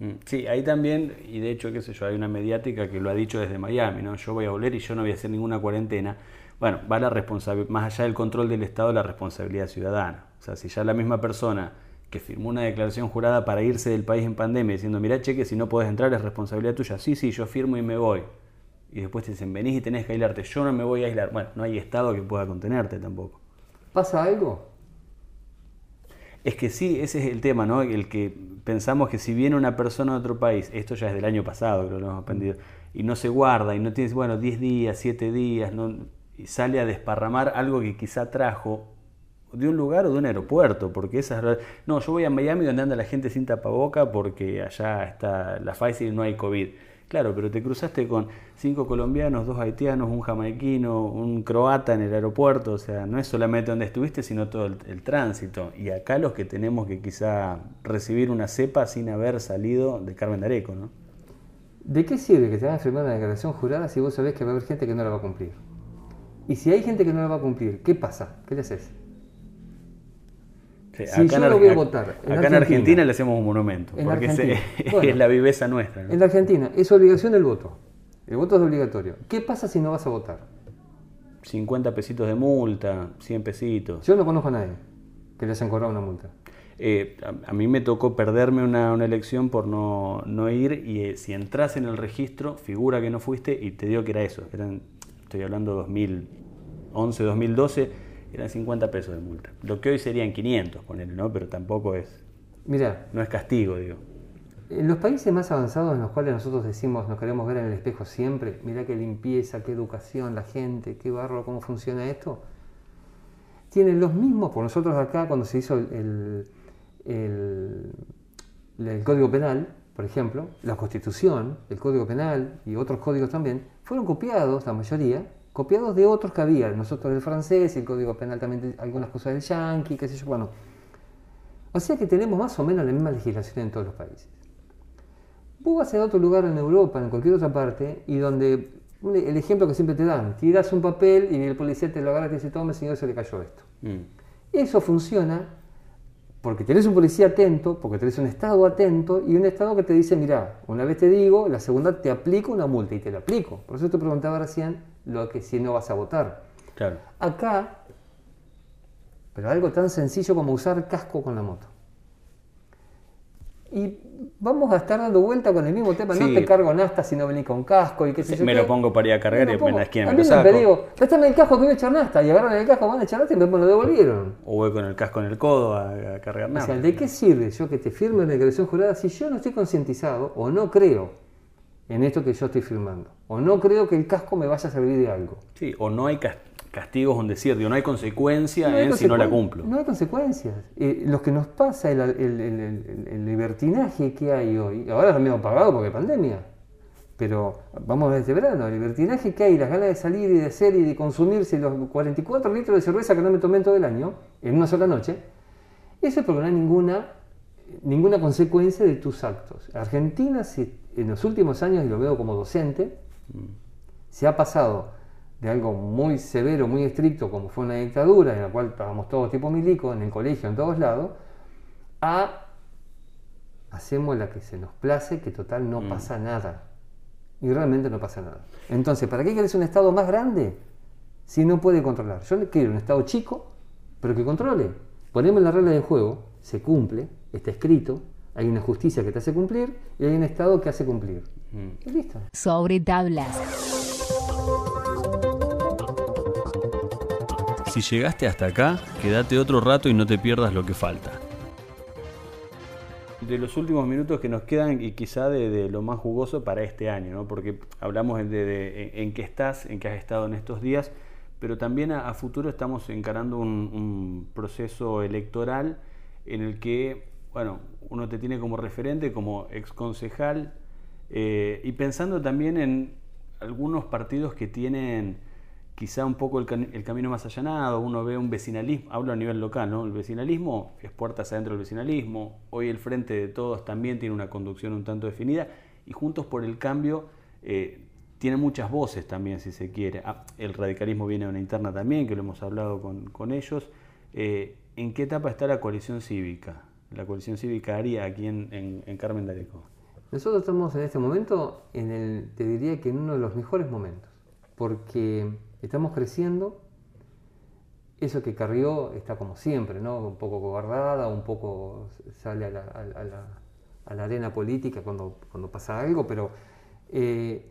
Mm, Sí, ahí también, y de hecho, qué sé yo, hay una mediática que lo ha dicho desde Miami, ¿no? Yo voy a volver y yo no voy a hacer ninguna cuarentena. Bueno, va la responsabilidad, más allá del control del Estado, la responsabilidad ciudadana. O sea, si ya la misma persona que firmó una declaración jurada para irse del país en pandemia diciendo, mira, cheque, si no podés entrar es responsabilidad tuya. Sí, sí, yo firmo y me voy. Y después te dicen, venís y tenés que aislarte. Yo no me voy a aislar. Bueno, no hay Estado que pueda contenerte tampoco. ¿Pasa algo? Es que sí, ese es el tema, ¿no? El que pensamos que si viene una persona de otro país, esto ya es del año pasado, creo que lo hemos aprendido, y no se guarda, y no tienes, bueno, 10 días, 7 días, no, sale a desparramar algo que quizá trajo de un lugar o de un aeropuerto, porque esa es... No, yo voy a Miami donde anda la gente sin tapaboca porque allá está la Pfizer y no hay COVID. Claro, pero te cruzaste con cinco colombianos, dos haitianos, un jamaiquino, un croata en el aeropuerto, o sea, no es solamente donde estuviste, sino todo el, tránsito. Y acá los que tenemos que quizá recibir una cepa sin haber salido de Carmen de Areco, ¿no? ¿De qué sirve que te hagan firmar una declaración jurada si vos sabés que va a haber gente que no la va a cumplir? Y si hay gente que no la va a cumplir, ¿qué pasa? ¿Qué le haces? Sí, Si yo no voy a votar en acá en Argentina. Argentina le hacemos un monumento, En porque. Bueno. es la viveza nuestra. ¿no? En la Argentina es obligación el voto. El voto es obligatorio. ¿Qué pasa si no vas a votar? 50 pesitos de multa, 100 pesitos. Yo no conozco a nadie que le hayan cobrado una multa. Eh, a, a mí me tocó perderme una, una elección por no, no ir y eh, si entras en el registro figura que no fuiste y te digo que era eso. Eran, estoy hablando 2011, 2012, eran 50 pesos de multa. Lo que hoy serían 500, ponele, ¿no? Pero tampoco es, Mira, no es castigo, digo. en los países más avanzados en los cuales nosotros decimos, nos queremos ver en el espejo siempre, mira qué limpieza, qué educación, la gente, qué barro, cómo funciona esto, tienen los mismos, por nosotros acá cuando se hizo el, el- el Código Penal, por ejemplo, la Constitución, el Código Penal y otros códigos también, fueron copiados, la mayoría, copiados de otros que había, nosotros del francés, el Código Penal también, algunas cosas del yanqui, qué sé yo, bueno. O sea que tenemos más o menos la misma legislación en todos los países. Vos vas a otro lugar en Europa, en cualquier otra parte, y donde un- el ejemplo que siempre te dan, tiras un papel y el policía te lo agarra y te dice, tome señor, se le cayó esto. Mm. Eso funciona porque tenés un policía atento, porque tenés un Estado atento y un Estado que te dice, mira, una vez te digo, la segunda te aplico una multa y te la aplico. Por eso te preguntaba recién lo que si no vas a votar. Claro. Acá, pero algo tan sencillo como usar casco con la moto. Y vamos a estar dando vuelta con el mismo tema. No te cargo nasta si no venís con casco y qué sé yo. Me qué. lo pongo para ir a cargar Me y lo después en pongo. la esquina A me mí lo me saco. digo, préstame el casco que voy a echar nasta. Y agarran el casco, van a echar nasta y me lo devolvieron. O voy con el casco en el codo a, a cargar O nada. sea, ¿de qué sirve yo que te firme una declaración jurada si yo no estoy concientizado o no creo en esto que yo estoy firmando? O no creo que el casco me vaya a servir de algo. Sí, o no hay cas- castigos, un decir, no hay consecuencia No hay en si no la cumplo. No hay consecuencias. Eh, lo que nos pasa, el, el- el- el- el libertinaje que hay hoy, ahora también hemos pagado porque pandemia, pero vamos desde verano, el libertinaje que hay, las ganas de salir y de hacer y de consumirse los 44 litros de cerveza que no me tomé en todo el año, en una sola noche, eso es porque no hay ninguna, ninguna consecuencia de tus actos. Argentina, se- en los últimos años, y lo veo como docente, se ha pasado de algo muy severo, muy estricto, como fue una dictadura, en la cual estábamos todos tipo milico, en el colegio, en todos lados, a hacemos la que se nos place, que total no pasa nada. Y realmente no pasa nada. Entonces, ¿para qué querés un Estado más grande si no puede controlar? Yo quiero un Estado chico, pero que controle. Ponemos la regla del juego, se cumple, está escrito, hay una justicia que te hace cumplir y hay un Estado que hace cumplir. Y listo. Sobre tablas. Si llegaste hasta acá, quédate otro rato y no te pierdas lo que falta. De los últimos minutos que nos quedan y quizá de, de lo más jugoso para este año, ¿no? porque hablamos de, de- en, en qué estás, en qué has estado en estos días, pero también a, a futuro estamos encarando un, un proceso electoral en el que, bueno, uno te tiene como referente, como ex concejal, eh, y pensando también en algunos partidos que tienen quizá un poco el, camino más allanado, uno ve un vecinalismo, hablo a nivel local, ¿no? El vecinalismo es puertas adentro del vecinalismo, hoy el Frente de Todos también tiene una conducción un tanto definida, y Juntos por el Cambio eh, tiene muchas voces también, si se quiere. Ah, el radicalismo viene de una interna también, que lo hemos hablado con, ellos. Eh, ¿En qué etapa está la coalición cívica? La coalición cívica haría aquí en, en, Carmen de Nosotros estamos en este momento, en el, te diría que en uno de los mejores momentos, porque estamos creciendo. Eso que Carrió está como siempre, ¿no? un poco guardada, un poco sale a la, a arena política cuando, cuando pasa algo, pero eh,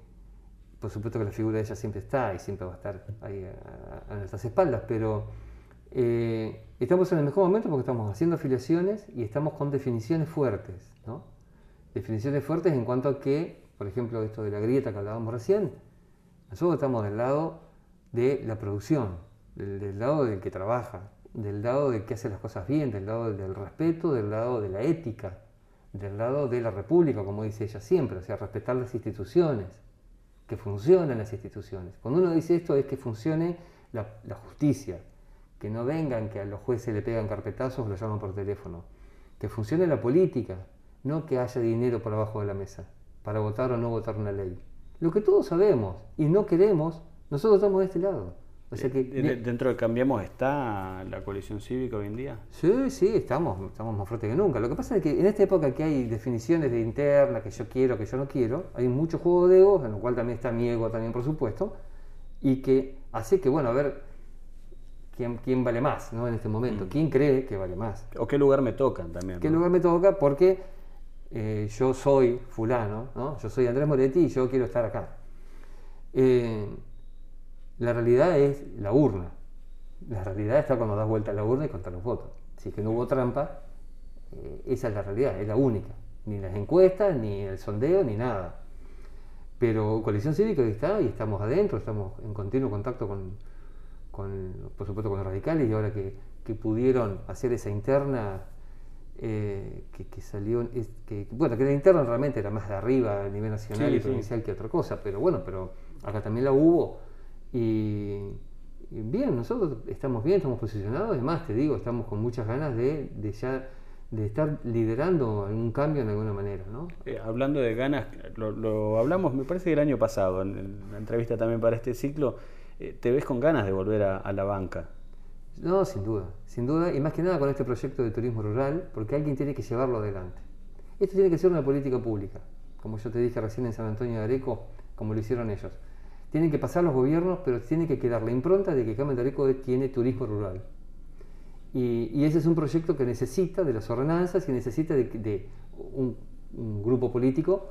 por supuesto que la figura de ella siempre está y siempre va a estar ahí a, nuestras espaldas, pero eh, estamos en el mejor momento porque estamos haciendo afiliaciones y estamos con definiciones fuertes, ¿no? Definiciones fuertes en cuanto a que, por ejemplo, esto de la grieta que hablábamos recién, nosotros estamos del lado de la producción, del, lado del que trabaja, del lado del que hace las cosas bien, del lado del respeto, del lado de la ética, del lado de la república, como dice ella siempre, o sea, respetar las instituciones que funcionen las instituciones. Cuando uno dice esto es que funcione la, justicia, que no vengan, que a los jueces le pegan carpetazos o lo llaman por teléfono, que funcione la política, no que haya dinero por abajo de la mesa para votar o no votar una ley. Lo que todos sabemos y no queremos, nosotros estamos de este lado. Eh, ¿Dentro de Cambiemos está la coalición cívica hoy en día? Sí, sí, estamos, estamos más fuertes que nunca. Lo que pasa es que en esta época que hay definiciones de interna, que yo quiero, que yo no quiero, hay mucho juego de egos, en lo cual también está mi ego también, por supuesto, y que hace que, bueno, a ver quién, quién vale más ¿no? en este momento, mm. quién cree que vale más. O qué lugar me toca también. ¿Qué lugar me toca? Porque eh, yo soy fulano, ¿no? yo soy Andrés Moretti y yo quiero estar acá. Eh, la realidad es la urna. La realidad está cuando das vuelta a la urna y contar los votos. Si es que no hubo trampa, eh, esa es la realidad, es la única. Ni las encuestas, ni el sondeo, ni nada. Pero Coalición Cívica está y estamos adentro, estamos en continuo contacto con, por supuesto, con los radicales y ahora que, pudieron hacer esa interna eh, que, salió, que, bueno, que la interna realmente era más de arriba a nivel nacional y provincial que otra cosa, pero bueno, pero acá también la hubo y, bien, nosotros estamos bien, estamos posicionados, además te digo, estamos con muchas ganas de, de ya de estar liderando un cambio de alguna manera. ¿no? Eh, hablando de ganas, lo, hablamos, me parece que el año pasado, en, la entrevista también para este ciclo, ¿te ves con ganas de volver a, la banca? No, sin duda, sin duda, y más que nada con este proyecto de turismo rural, porque alguien tiene que llevarlo adelante. Esto tiene que ser una política pública, como yo te dije recién en San Antonio de Areco, como lo hicieron ellos. Tienen que pasar los gobiernos, pero tiene que quedar la impronta de que Carmen de tiene turismo rural. Y, ese es un proyecto que necesita de las ordenanzas y necesita de, un, grupo político,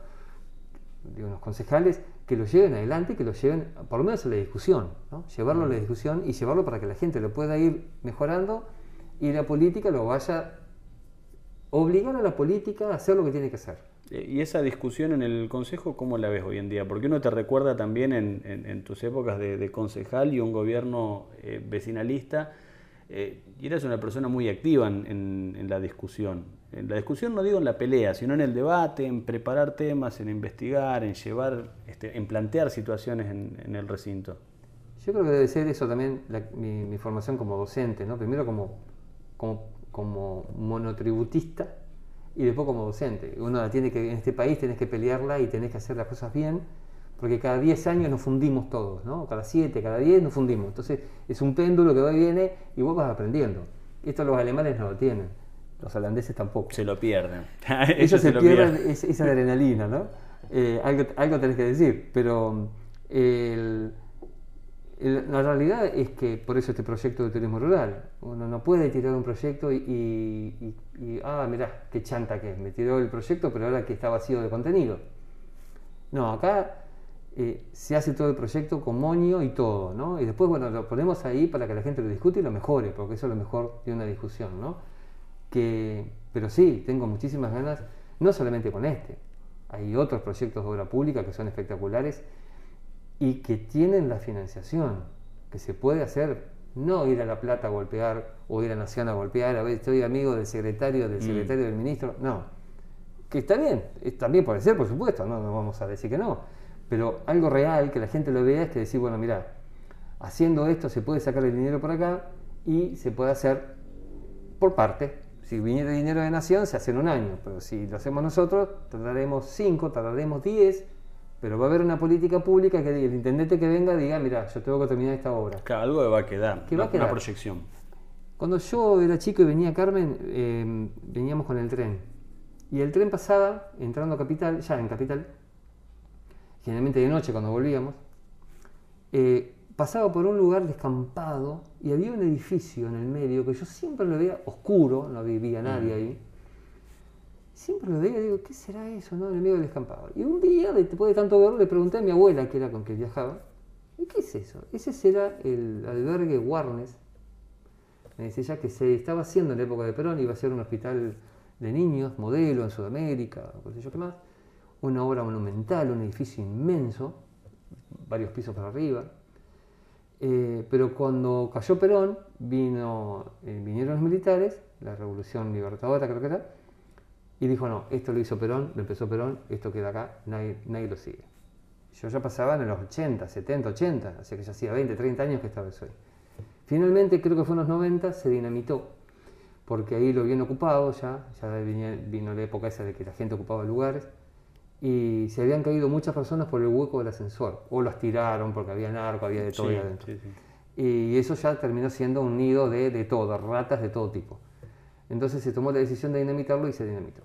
de unos concejales, que lo lleven adelante, que lo lleven por lo menos a la discusión, llevarlo a la discusión y llevarlo para que la gente lo pueda ir mejorando y la política lo vaya obligar a la política a hacer lo que tiene que hacer. Eh, ¿Y esa discusión en el Consejo cómo la ves hoy en día? Porque uno te recuerda también en, tus épocas de, concejal y un gobierno eh, vecinalista, eh, y eres una persona muy activa en, la discusión. En la discusión no digo en la pelea, sino en el debate, en preparar temas, en investigar, en llevar, este, en plantear situaciones en, el recinto. Yo creo que debe ser eso también mi, formación como docente, ¿no? Primero como, como, como monotributista, y después como docente. Uno tiene que, en este país tenés que pelearla y tenés que hacer las cosas bien, porque cada 10 años nos fundimos todos, ¿no? Cada 7, cada 10 nos fundimos. Entonces es un péndulo que va y viene y vos vas aprendiendo. Esto los alemanes no lo tienen, los holandeses tampoco. Se lo pierden. Ellos, se, pierden, esa adrenalina, ¿no? Eh, algo, algo tenés que decir, pero el la realidad es que por eso este proyecto de turismo rural, uno no puede tirar un proyecto y, ah, mirá, qué chanta que es, me tiró el proyecto, pero ahora que está vacío de contenido. No, acá eh, se hace todo el proyecto con moño y todo, ¿no? Y después, bueno, lo ponemos ahí para que la gente lo discute y lo mejore, porque eso es lo mejor de una discusión, ¿no? Que, pero sí, tengo muchísimas ganas, no solamente con este, hay otros proyectos de obra pública que son espectaculares y que tienen la financiación, que se puede hacer no ir a La Plata a golpear o ir a Nación a golpear, a ver, estoy amigo del secretario, del Mm. secretario del ministro, no. Que está bien, también puede ser, por supuesto, no, no vamos a decir que no, pero algo real, que la gente lo vea, es que decir, bueno, mira, haciendo esto se puede sacar el dinero por acá y se puede hacer por parte. Si viniera dinero de Nación, se hace en un año, pero si lo hacemos nosotros, tardaremos cinco, tardaremos 10, pero va a haber una política pública que el intendente que venga diga, mira, yo tengo que terminar esta obra. Claro, algo va a quedar, Que va a quedar. una proyección. Cuando yo era chico y venía Carmen, eh, veníamos con el tren. Y el tren pasaba, entrando a Capital, ya en Capital, generalmente de noche cuando volvíamos, eh, pasaba por un lugar descampado y había un edificio en el medio que yo siempre lo veía oscuro, no vivía nadie ahí. Siempre lo veía y digo, ¿qué será eso, no? En el medio del descampado. Y un día, después de tanto verlo, le pregunté a mi abuela, que era con que viajaba, ¿y qué es eso? Ese será el albergue Warnes, me dice ella que se estaba haciendo en la época de Perón, iba a ser un hospital de niños, modelo en Sudamérica, o qué sé yo qué más, una obra monumental, un edificio inmenso, varios pisos para arriba. Eh, pero cuando cayó Perón, vino, eh, vinieron los militares, la Revolución Libertadora creo que era, y dijo, no, esto lo hizo Perón, lo empezó Perón, esto queda acá, nadie, nadie lo sigue. Yo ya pasaba en los 80, 70, 80, así que ya hacía 20, 30 años que estaba eso ahí. Finalmente, creo que fue en los 90, se dinamitó, porque ahí lo habían ocupado ya, ya vino la época esa de que la gente ocupaba lugares, y se habían caído muchas personas por el hueco del ascensor, o los tiraron porque había narco, había de todo Sí, ahí adentro. sí, sí. Y eso ya terminó siendo un nido de, de todo, ratas de todo tipo. Entonces se tomó la decisión de dinamitarlo y se dinamitó.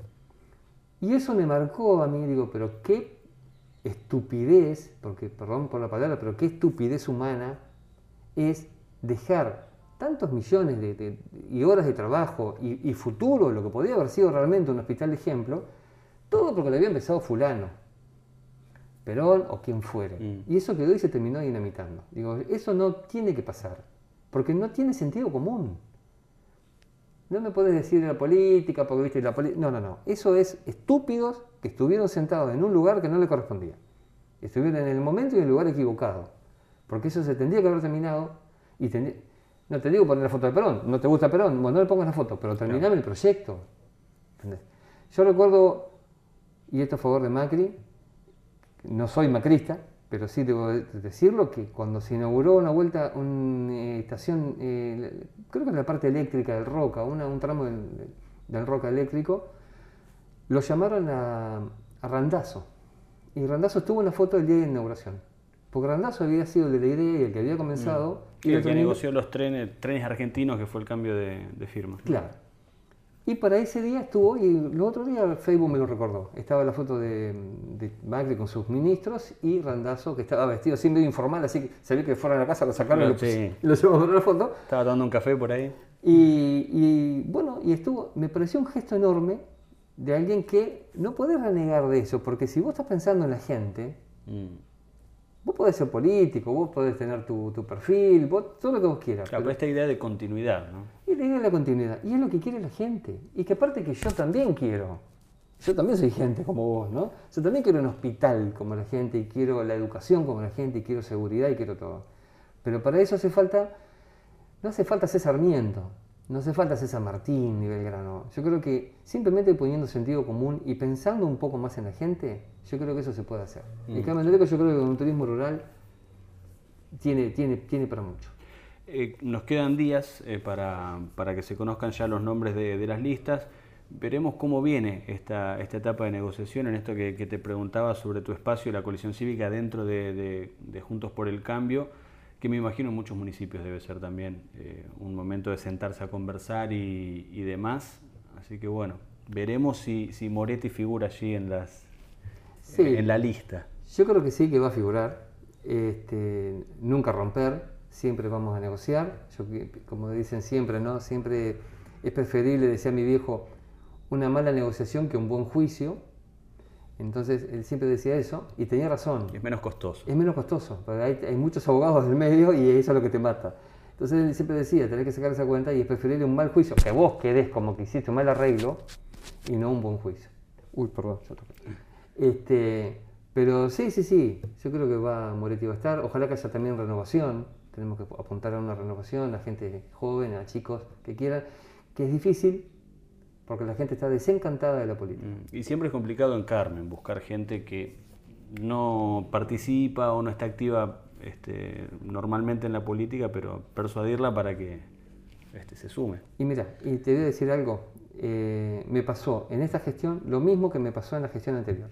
Y eso me marcó a mí, digo, pero qué estupidez, porque perdón por la palabra, pero qué estupidez humana es dejar tantos millones de, de- y horas de trabajo y, y futuro, lo que podría haber sido realmente un hospital de ejemplo, todo porque lo había empezado fulano, Perón o quien fuere. Mm. Y eso quedó y se terminó dinamitando. Digo, eso no tiene que pasar, porque no tiene sentido común. No me puedes decir la política, porque viste la política. No, no, no. Eso es estúpidos que estuvieron sentados en un lugar que no le correspondía. Estuvieron en el momento y en el lugar equivocado. Porque eso se tendría que haber terminado y tendría- No te digo poner la foto de Perón, no te gusta Perón, bueno, no le pongas la foto, pero terminame el proyecto. ¿Entendés? Yo recuerdo, y esto a favor de Macri, no soy macrista, pero sí debo de- decirlo, que cuando se inauguró una vuelta, una eh, estación, eh, creo que en la parte eléctrica del Roca, una- un tramo del, del Roca eléctrico, lo llamaron a, a Randazzo. Y Randazzo estuvo en la foto del día de inauguración. Porque Randazzo había sido el de la idea y el que había comenzado. Y lo el que negoció los trenes, trenes argentinos, que fue el cambio de, de firma. Claro. Y para ese día estuvo, y el otro día Facebook me lo recordó. Estaba la foto de, de Macri con sus ministros y Randazzo, que estaba vestido así medio informal, así que ve que fueron a la casa, lo sacaron y lo, Sí. pus- y lo llevamos a la foto. Estaba tomando un café por ahí. Y, y, bueno, y estuvo, me pareció un gesto enorme de alguien que no podés renegar de eso, porque si vos estás pensando en la gente, Mm. Vos podés ser político, vos podés tener tu, tu perfil, vos, todo lo que vos quieras. Claro, pero- esta idea de continuidad, ¿no? y la idea de la continuidad. Y es lo que quiere la gente. Y que aparte que yo también quiero. Yo también soy gente como vos, ¿no? Yo también quiero un hospital como la gente, y quiero la educación como la gente, y quiero seguridad, y quiero todo. Pero para eso hace falta, no hace falta César Sarmiento, no hace falta César Martín ni Belgrano. Yo creo que simplemente poniendo sentido común y pensando un poco más en la gente, yo creo que eso se puede hacer. Y Carmen yo creo que con un turismo rural tiene, tiene, tiene para mucho. Eh, nos quedan días eh, para, para que se conozcan ya los nombres de, de las listas. Veremos cómo viene esta, esta etapa de negociación en esto que, que te preguntaba sobre tu espacio y la coalición cívica dentro de, de- de Juntos por el Cambio, que me imagino en muchos municipios debe ser también eh, un momento de sentarse a conversar y, y demás. Así que bueno, veremos si, si Moretti figura allí en, las, Sí. en la lista. Yo creo que sí que va a figurar. Este, nunca romper, siempre vamos a negociar. Yo, como dicen siempre, ¿no? Siempre es preferible, decía mi viejo, una mala negociación que un buen juicio. Entonces él siempre decía eso y tenía razón. Es menos costoso. Es menos costoso, porque hay, hay muchos abogados del medio y eso es lo que te mata. Entonces él siempre decía, tenés que sacar esa cuenta y es preferible un mal juicio, que vos quedes como que hiciste un mal arreglo y no un buen juicio. Uy, perdón, yo toqué. Este, pero sí, sí, sí, yo creo que va, Moretti va a estar. Ojalá que haya también renovación, tenemos que apuntar a una renovación, a gente joven, a chicos que quieran, que es difícil porque la gente está desencantada de la política. Mm, Y siempre es complicado en Carmen buscar gente que no participa o no está activa este, normalmente en la política, pero persuadirla para que este, se sume. Y mira, y te voy a decir algo, eh, me pasó en esta gestión lo mismo que me pasó en la gestión anterior.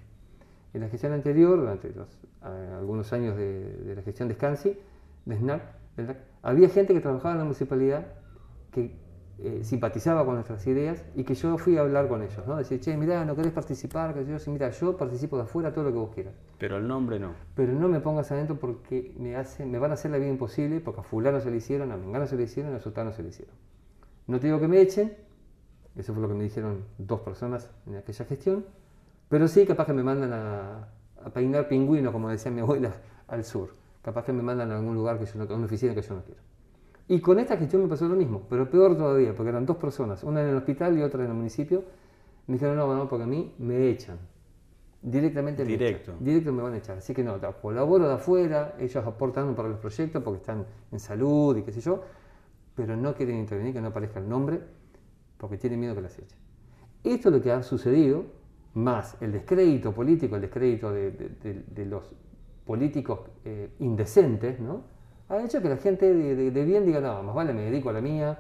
En la gestión anterior, durante los, eh, algunos años de, de la gestión de Scansi, de SNAC, había gente que trabajaba en la municipalidad que eh, simpatizaba con nuestras ideas y que yo fui a hablar con ellos, ¿no? Decir, che, mirá, ¿no querés participar? Que yo, mira, yo participo de afuera todo lo que vos quieras. Pero el nombre no. Pero no me pongas adentro porque me, hace, me van a hacer la vida imposible, porque a fulano se le hicieron, a mengano se le hicieron, a sultano se le hicieron. No te digo que me echen, eso fue lo que me dijeron dos personas en aquella gestión, pero sí capaz que me mandan a, a peinar pingüinos, como decía mi abuela, al sur. Capaz que me mandan a algún lugar, que yo no, a una oficina que yo no quiero. Y con esta gestión me pasó lo mismo, pero peor todavía, porque eran dos personas, una en el hospital y otra en el municipio. Me dijeron, no, no, porque a mí me echan. Directamente me Directo. echan. Directo me van a echar. Así que no, colaboro de afuera, ellos aportan para los proyectos porque están en salud y qué sé yo, pero no quieren intervenir, que no aparezca el nombre, porque tienen miedo que las echen. Esto es lo que ha sucedido, más el descrédito político, el descrédito de, de- de- de los políticos eh, indecentes, ¿no? Ha hecho que la gente de, de- de bien diga, no, más vale me dedico a la mía,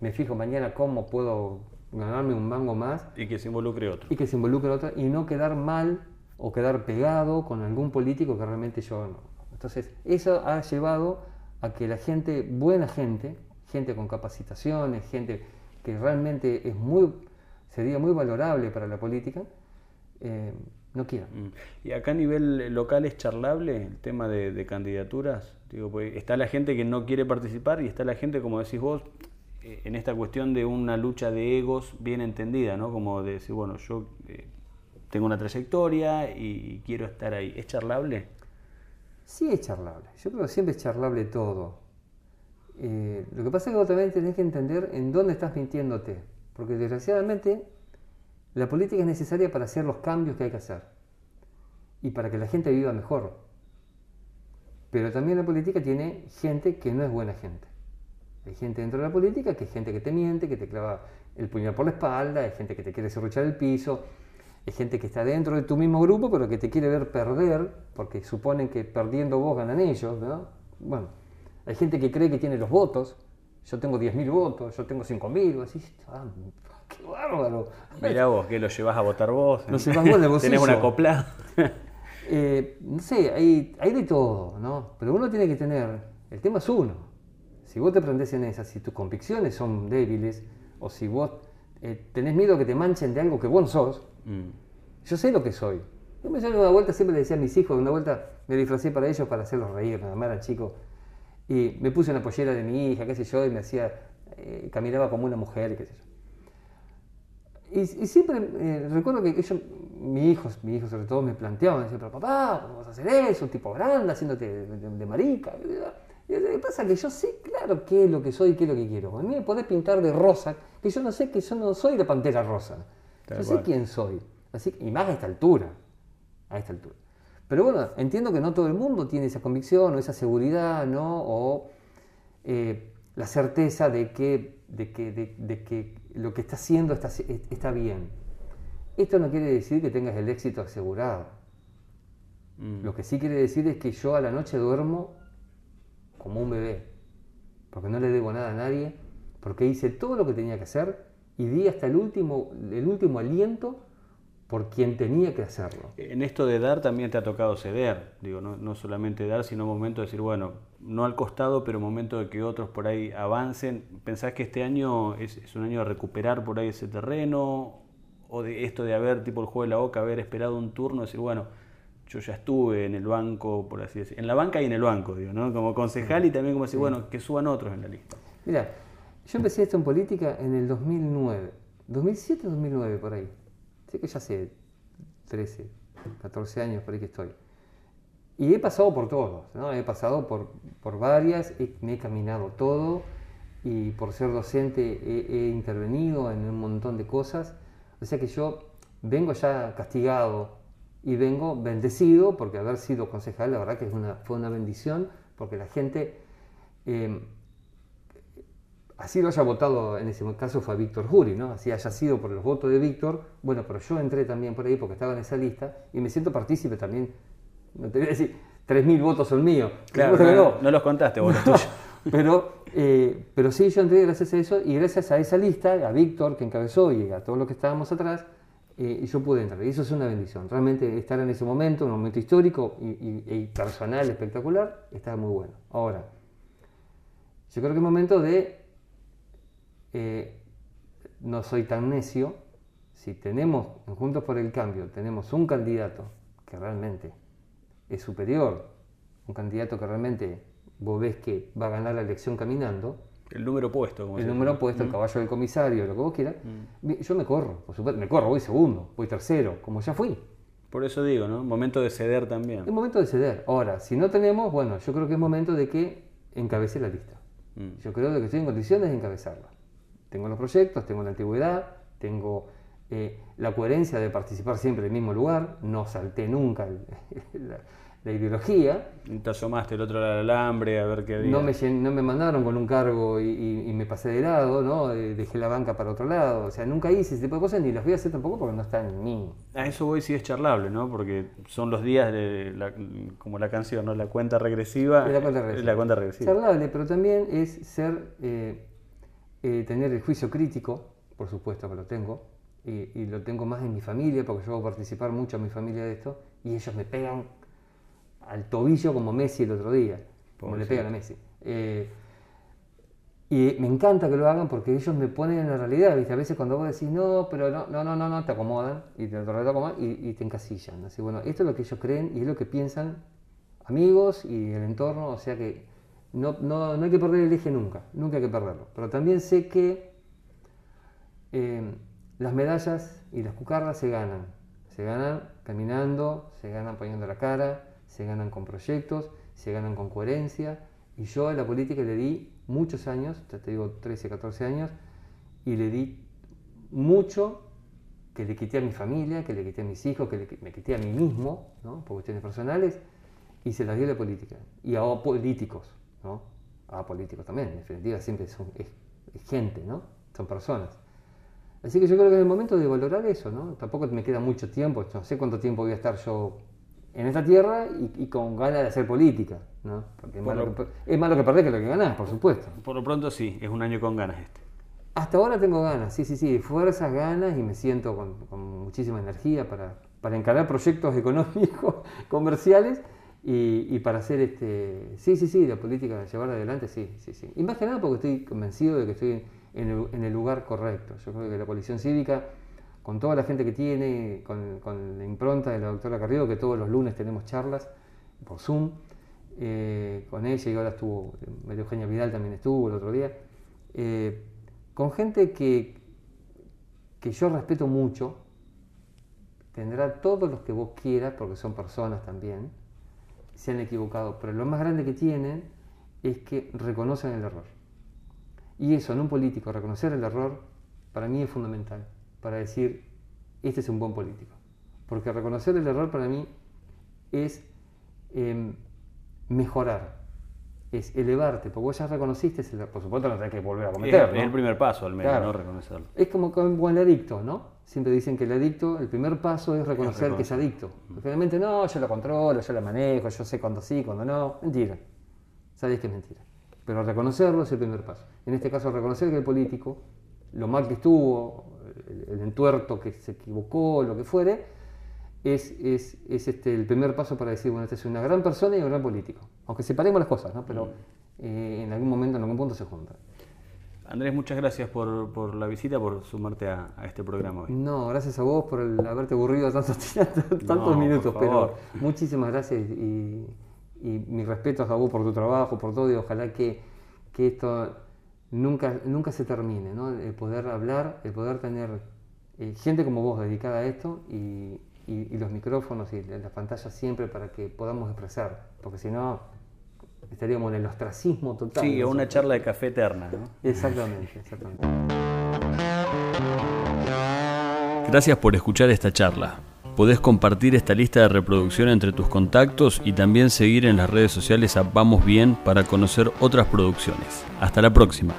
me fijo mañana cómo puedo ganarme un mango más Y que se involucre otro. y que se involucre otra y no quedar mal o quedar pegado con algún político que realmente yo no. Entonces, eso ha llevado a que la gente, buena gente, gente con capacitaciones, gente que realmente es muy, sería muy valorable para la política, eh, no quiera. Mm. Y acá a nivel local es charlable el tema de, de candidaturas. Digo, pues está la gente que no quiere participar y está la gente, como decís vos, eh, en esta cuestión de una lucha de egos bien entendida, ¿no? Como de decir, bueno, yo eh, tengo una trayectoria y quiero estar ahí. ¿Es charlable? Sí es charlable. Yo creo que siempre es charlable todo. Eh, lo que pasa es que vos también tenés que entender en dónde estás mintiéndote. Porque desgraciadamente la política es necesaria para hacer los cambios que hay que hacer. Y para que la gente viva mejor. Pero también la política tiene gente que no es buena gente. Hay gente dentro de la política que es gente que te miente, que te clava el puñal por la espalda, hay gente que te quiere serruchar el piso, hay gente que está dentro de tu mismo grupo pero que te quiere ver perder porque suponen que perdiendo vos ganan ellos, ¿no? Bueno, hay gente que cree que tiene los votos, yo tengo 10.000 votos, yo tengo 5.000, vos decís, ah, qué bárbaro. Mirá vos, que lo llevas a votar vos. Lo llevas vos en el Tenés una copla. Eh, no sé, hay, hay de todo, ¿no? Pero uno tiene que tener, el tema es uno. Si vos te prendés en esa, si tus convicciones son débiles, o si vos eh, tenés miedo que te manchen de algo que vos no sos, Mm. yo sé lo que soy. Yo me salgo una vuelta, siempre le decía a mis hijos, una vuelta me disfracé para ellos para hacerlos reír, nada más era chico. Y me puse una pollera de mi hija, qué sé yo, y me hacía, eh, caminaba como una mujer, qué sé yo. Y, y siempre eh, recuerdo que ellos, mis hijos, mis hijos sobre todo, me planteaban, me decían, pero papá, ¿cómo vas a hacer eso? Un tipo grande, haciéndote de, de- de marica. Y lo que pasa es que yo sé claro qué es lo que soy y qué es lo que quiero. A mí me podés pintar de rosa, que yo no sé que yo no soy la pantera rosa. Tal yo sé quién soy. Así, y más a esta altura. A esta altura. Pero bueno, entiendo que no todo el mundo tiene esa convicción o esa seguridad, ¿no? O eh, la certeza de que, de, que, de, de que lo que está haciendo está, está bien. Esto no quiere decir que tengas el éxito asegurado. Mm. Lo que sí quiere decir es que yo a la noche duermo como un bebé, porque no le debo nada a nadie, porque hice todo lo que tenía que hacer y di hasta el último, el último aliento por quien tenía que hacerlo. En esto de dar también te ha tocado ceder, digo, no, no solamente dar, sino momento de decir, bueno, no al costado, pero momento de que otros por ahí avancen. ¿Pensás que este año es, es un año de recuperar por ahí ese terreno? ¿O de esto de haber, tipo el juego de la boca, haber esperado un turno, decir, bueno, yo ya estuve en el banco, por así decir, en la banca y en el banco, digo, ¿no? Como concejal y también como decir, bueno, que suban otros en la lista. Mira, yo empecé esto en política en el 2009, 2007 2009 por ahí. Sé que ya hace 13, 14 años por ahí que estoy. Y he pasado por todos, ¿no? He pasado por, por varias, he- me he caminado todo y por ser docente he, he intervenido en un montón de cosas. O sea que yo vengo ya castigado y vengo bendecido porque haber sido concejal, la verdad que es una, fue una bendición porque la gente eh, así lo haya votado, en ese caso fue Víctor Jury, ¿no? Así haya sido por los votos de Víctor, bueno, pero yo entré también por ahí porque estaba en esa lista y me siento partícipe también, no te voy a decir, 3.000 votos son míos. Claro, no, no, los contaste vos, los tuyos. Pero, eh, pero sí, yo entré gracias a eso y gracias a esa lista, a Víctor que encabezó y a todos los que estábamos atrás, eh, yo pude entrar. Y eso es una bendición. Realmente estar en ese momento, un momento histórico y, personal espectacular, estaba muy bueno. Ahora, yo creo que es momento de, eh, no soy tan necio, si tenemos en Juntos por el Cambio, tenemos un candidato que realmente es superior, un candidato que realmente vos ves que va a ganar la elección caminando, el número puesto. Como el número puesto, el mm. caballo del comisario, lo que vos quieras. Mm. Yo me corro, por supuesto, me corro, voy segundo, voy tercero, como ya fui. Por eso digo, ¿no? Momento de ceder también. Es momento de ceder. Ahora, si no tenemos, bueno, yo creo que es momento de que encabece la lista. Mm. Yo creo que estoy en condiciones de encabezarla. Tengo los proyectos, tengo la antigüedad, tengo eh, la coherencia de participar siempre en el mismo lugar, no salté nunca el, la ideología. Te asomaste el otro lado del alambre a ver qué había. No me, no me mandaron con un cargo y, me pasé de lado, ¿no? Dejé la banca para otro lado. O sea, nunca hice ese tipo de cosas ni las voy a hacer tampoco porque no están en mí. A eso voy si es charlable, ¿no? Porque son los días de, la, como la canción, ¿no? La cuenta regresiva. La cuenta regresiva. La cuenta regresiva. Charlable, pero también es ser, eh, eh, tener el juicio crítico, por supuesto que lo tengo, y, y lo tengo más en mi familia, porque yo hago participar mucho a mi familia de esto, y ellos me pegan al tobillo como Messi el otro día, como le pegan a Messi. Eh, y me encanta que lo hagan porque ellos me ponen en la realidad, A veces cuando vos decís, no, pero no, no, no, no, te acomodan y te, acomodan y, te encasillan. Así bueno, esto es lo que ellos creen y es lo que piensan amigos y el entorno, o sea que no, no, hay que perder el eje nunca, nunca hay que perderlo. Pero también sé que eh, las medallas y las cucarras se ganan, se ganan caminando, se ganan poniendo la cara, se ganan con proyectos, se ganan con coherencia. Y yo a la política le di muchos años, ya te digo 13, 14 años, y le di mucho que le quité a mi familia, que le quité a mis hijos, que me quité a mí mismo, ¿no? por cuestiones personales, y se las di a la política. Y a políticos, ¿no? a políticos también, en definitiva siempre son, es, gente, ¿no? son personas. Así que yo creo que es el momento de valorar eso, ¿no? Tampoco me queda mucho tiempo, no sé cuánto tiempo voy a estar yo en esta tierra y, con ganas de hacer política, ¿no? Porque es, malo que, es malo que perder que lo que ganás, por supuesto. Por lo pronto sí, es un año con ganas este. Hasta ahora tengo ganas, sí, sí, sí, fuerzas, ganas y me siento con, muchísima energía para, para, encarar proyectos económicos, comerciales y, para hacer este. Sí, sí, sí, la política, llevar adelante, sí, sí, sí. Y más que nada porque estoy convencido de que estoy en el, en el lugar correcto. Yo creo que la coalición cívica con toda la gente que tiene, con, la impronta de la doctora Carrillo, que todos los lunes tenemos charlas por Zoom, eh, con ella y ahora estuvo, María Eugenia Vidal también estuvo el otro día, eh, con gente que, que yo respeto mucho, tendrá todos los que vos quieras, porque son personas también, se han equivocado, pero lo más grande que tienen es que reconocen el error. Y eso en un político, reconocer el error, para mí es fundamental para decir, este es un buen político. Porque reconocer el error para mí es em, mejorar, es elevarte, porque vos ya reconociste ese error. Por supuesto no tenés que volver a cometerlo. Es, el primer paso al menos, ¿no? Reconocerlo. Es como con el adicto, ¿no? Siempre dicen que el adicto, el primer paso es reconocer que es adicto. Finalmente, no, yo lo controlo, yo lo manejo, yo sé cuándo sí, cuándo no. Mentira. Sabés que es mentira. Pero reconocerlo es el primer paso. En este caso, reconocer que el político, lo mal que estuvo, el, entuerto que se equivocó, lo que fuere, es, es, es, este, el primer paso para decir, bueno, este es una gran persona y un gran político. Aunque separemos las cosas, ¿no? pero mm. eh, en algún momento, en algún punto se juntan. Andrés, muchas gracias por, por la visita, por sumarte a, este programa hoy. No, gracias a vos por haberte aburrido tantos, tantos minutos, pero muchísimas gracias y, y mis respetos a vos por tu trabajo, por todo, y ojalá que, que esto nunca, nunca se termine, ¿no? El poder hablar, el poder tener eh, gente como vos dedicada a esto y, los micrófonos y las pantallas siempre para que podamos expresar, porque si no estaríamos en el ostracismo total. Sí, una charla de café eterna, ¿no? Exactamente, exactamente. Gracias por escuchar esta charla. Podés compartir esta lista de reproducción entre tus contactos y también seguir en las redes sociales a Vamos Bien para conocer otras producciones. Hasta la próxima.